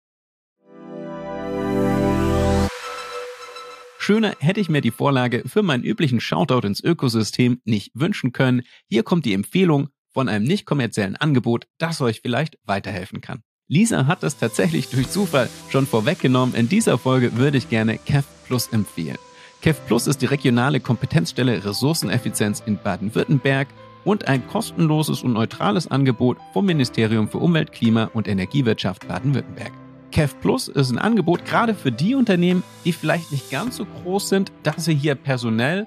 Schöner hätte ich mir die Vorlage für meinen üblichen Shoutout ins Ökosystem nicht wünschen können. Hier kommt die Empfehlung von einem nicht kommerziellen Angebot, das euch vielleicht weiterhelfen kann. Lisa hat das tatsächlich durch Zufall schon vorweggenommen. In dieser Folge würde ich gerne Kev Plus empfehlen. Kev Plus ist die regionale Kompetenzstelle Ressourceneffizienz in Baden-Württemberg und ein kostenloses und neutrales Angebot vom Ministerium für Umwelt, Klima und Energiewirtschaft Baden-Württemberg. Kev Plus ist ein Angebot gerade für die Unternehmen, die vielleicht nicht ganz so groß sind, dass sie hier personell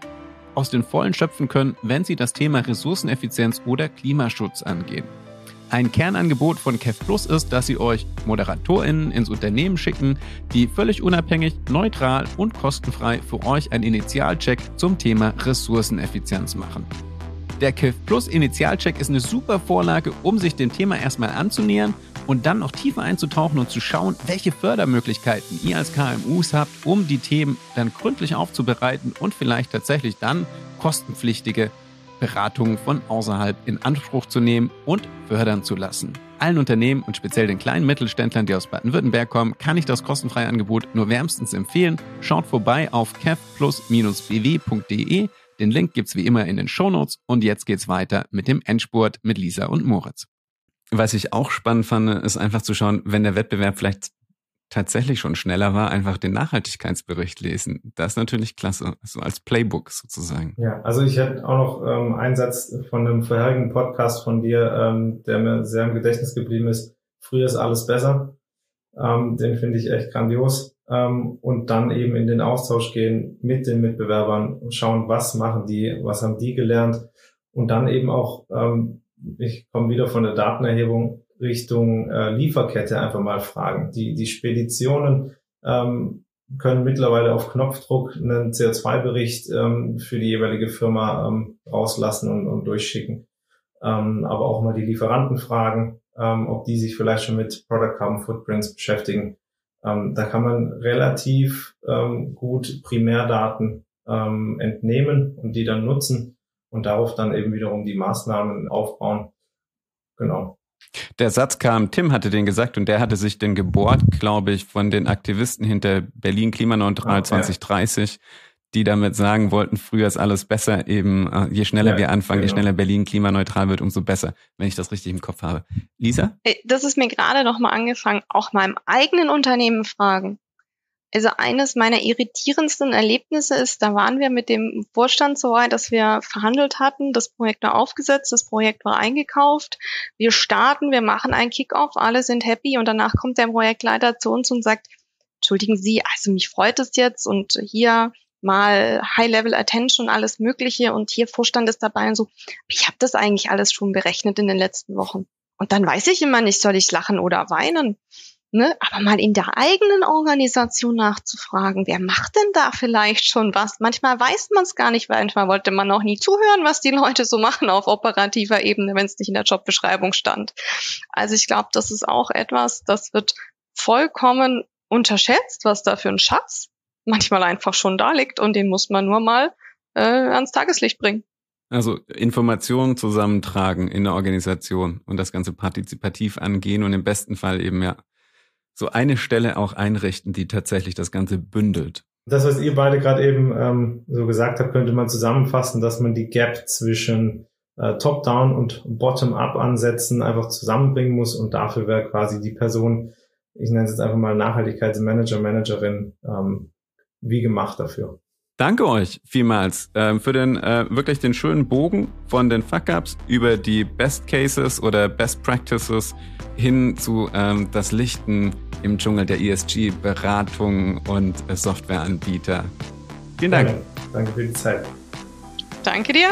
aus den Vollen schöpfen können, wenn sie das Thema Ressourceneffizienz oder Klimaschutz angehen. Ein Kernangebot von Kev Plus ist, dass sie euch ModeratorInnen ins Unternehmen schicken, die völlig unabhängig, neutral und kostenfrei für euch einen Initialcheck zum Thema Ressourceneffizienz machen. Der KIF Plus Initialcheck ist eine super Vorlage, um sich dem Thema erstmal anzunähern und dann noch tiefer einzutauchen und zu schauen, welche Fördermöglichkeiten ihr als KMUs habt, um die Themen dann gründlich aufzubereiten und vielleicht tatsächlich dann kostenpflichtige Beratungen von außerhalb in Anspruch zu nehmen und fördern zu lassen. Allen Unternehmen und speziell den kleinen Mittelständlern, die aus Baden-Württemberg kommen, kann ich das kostenfreie Angebot nur wärmstens empfehlen. Schaut vorbei auf kevplus-bw.de. Den Link gibt's wie immer in den Shownotes und jetzt geht's weiter mit dem Endspurt mit Lisa und Moritz. Was ich auch spannend fand, ist einfach zu schauen, wenn der Wettbewerb vielleicht tatsächlich schon schneller war, einfach den Nachhaltigkeitsbericht lesen. Das ist natürlich klasse, so als Playbook sozusagen. Ja, also ich hätte auch noch ähm, einen Satz von einem vorherigen Podcast von dir, ähm, der mir sehr im Gedächtnis geblieben ist. Früher ist alles besser. Ähm, den finde ich echt grandios. Ähm, und dann eben in den Austausch gehen mit den Mitbewerbern und schauen, was machen die, was haben die gelernt und dann eben auch ähm, ich komme wieder von der Datenerhebung Richtung äh, Lieferkette einfach mal fragen. Die, die Speditionen ähm, können mittlerweile auf Knopfdruck einen CO2-Bericht ähm, für die jeweilige Firma ähm, rauslassen und, und durchschicken. Ähm, aber auch mal die Lieferanten fragen, ähm, ob die sich vielleicht schon mit Product Carbon Footprints beschäftigen. Ähm, da kann man relativ ähm, gut Primärdaten ähm, entnehmen und die dann nutzen und darauf dann eben wiederum die Maßnahmen aufbauen. Genau. Der Satz kam, Tim hatte den gesagt und der hatte sich den gebohrt, glaube ich, von den Aktivisten hinter Berlin Klimaneutral oh, 2030, ja. die damit sagen wollten, früher ist alles besser, eben äh, je schneller ja, wir anfangen, genau. je schneller Berlin klimaneutral wird, umso besser, wenn ich das richtig im Kopf habe. Lisa? Das ist mir gerade noch mal angefangen, auch meinem eigenen Unternehmen fragen. Also eines meiner irritierendsten Erlebnisse ist, da waren wir mit dem Vorstand so weit, dass wir verhandelt hatten, das Projekt war aufgesetzt, das Projekt war eingekauft, wir starten, wir machen einen Kickoff, alle sind happy und danach kommt der Projektleiter zu uns und sagt, entschuldigen Sie, also mich freut es jetzt und hier mal High-Level Attention, alles Mögliche und hier Vorstand ist dabei und so. Ich habe das eigentlich alles schon berechnet in den letzten Wochen. Und dann weiß ich immer nicht, soll ich lachen oder weinen. Ne? Aber mal in der eigenen Organisation nachzufragen, wer macht denn da vielleicht schon was? Manchmal weiß man es gar nicht, weil manchmal wollte man auch nie zuhören, was die Leute so machen auf operativer Ebene, wenn es nicht in der Jobbeschreibung stand. Also ich glaube, das ist auch etwas, das wird vollkommen unterschätzt, was da für ein Schatz manchmal einfach schon da liegt und den muss man nur mal äh, ans Tageslicht bringen. Also Informationen zusammentragen in der Organisation und das Ganze partizipativ angehen und im besten Fall eben ja so eine Stelle auch einrichten, die tatsächlich das Ganze bündelt. Das, was ihr beide gerade eben ähm, so gesagt habt, könnte man zusammenfassen, dass man die Gap zwischen äh, Top-Down und Bottom-Up-Ansätzen einfach zusammenbringen muss und dafür wäre quasi die Person, ich nenne es jetzt einfach mal Nachhaltigkeitsmanager, Managerin, ähm, wie gemacht dafür. Danke euch vielmals äh, für den äh, wirklich den schönen Bogen von den Fuck-Ups über die Best Cases oder Best Practices hin zu ähm, das Lichten im Dschungel der ESG-Beratung und äh, Softwareanbieter. Vielen Dank. Danke. Danke für die Zeit. Danke dir.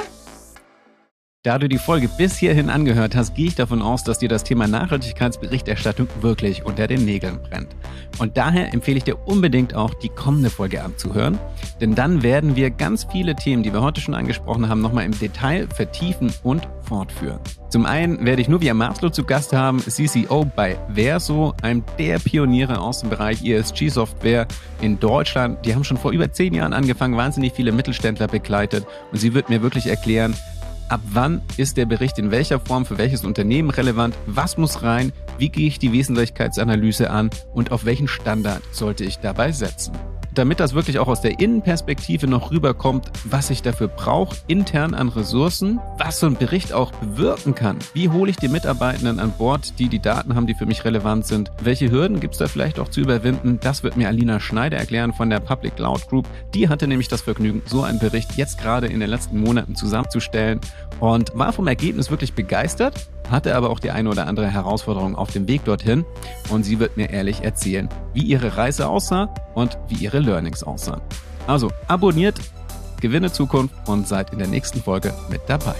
Da du die Folge bis hierhin angehört hast, gehe ich davon aus, dass dir das Thema Nachhaltigkeitsberichterstattung wirklich unter den Nägeln brennt. Und daher empfehle ich dir unbedingt auch die kommende Folge anzuhören, denn dann werden wir ganz viele Themen, die wir heute schon angesprochen haben, nochmal im Detail vertiefen und fortführen. Zum einen werde ich Nuvia Maslow zu Gast haben, CCO bei Verso, einem der Pioniere aus dem Bereich ESG-Software in Deutschland. Die haben schon vor über zehn Jahren angefangen, wahnsinnig viele Mittelständler begleitet und sie wird mir wirklich erklären, Ab wann ist der Bericht in welcher Form für welches Unternehmen relevant? Was muss rein? Wie gehe ich die Wesentlichkeitsanalyse an? Und auf welchen Standard sollte ich dabei setzen? Damit das wirklich auch aus der Innenperspektive noch rüberkommt, was ich dafür brauche, intern an Ressourcen, was so ein Bericht auch bewirken kann. Wie hole ich die Mitarbeitenden an Bord, die die Daten haben, die für mich relevant sind? Welche Hürden gibt es da vielleicht auch zu überwinden? Das wird mir Alina Schneider erklären von der Public Cloud Group. Die hatte nämlich das Vergnügen, so einen Bericht jetzt gerade in den letzten Monaten zusammenzustellen und war vom Ergebnis wirklich begeistert hatte aber auch die eine oder andere Herausforderung auf dem Weg dorthin und sie wird mir ehrlich erzählen, wie ihre Reise aussah und wie ihre Learnings aussahen. Also abonniert, gewinne Zukunft und seid in der nächsten Folge mit dabei.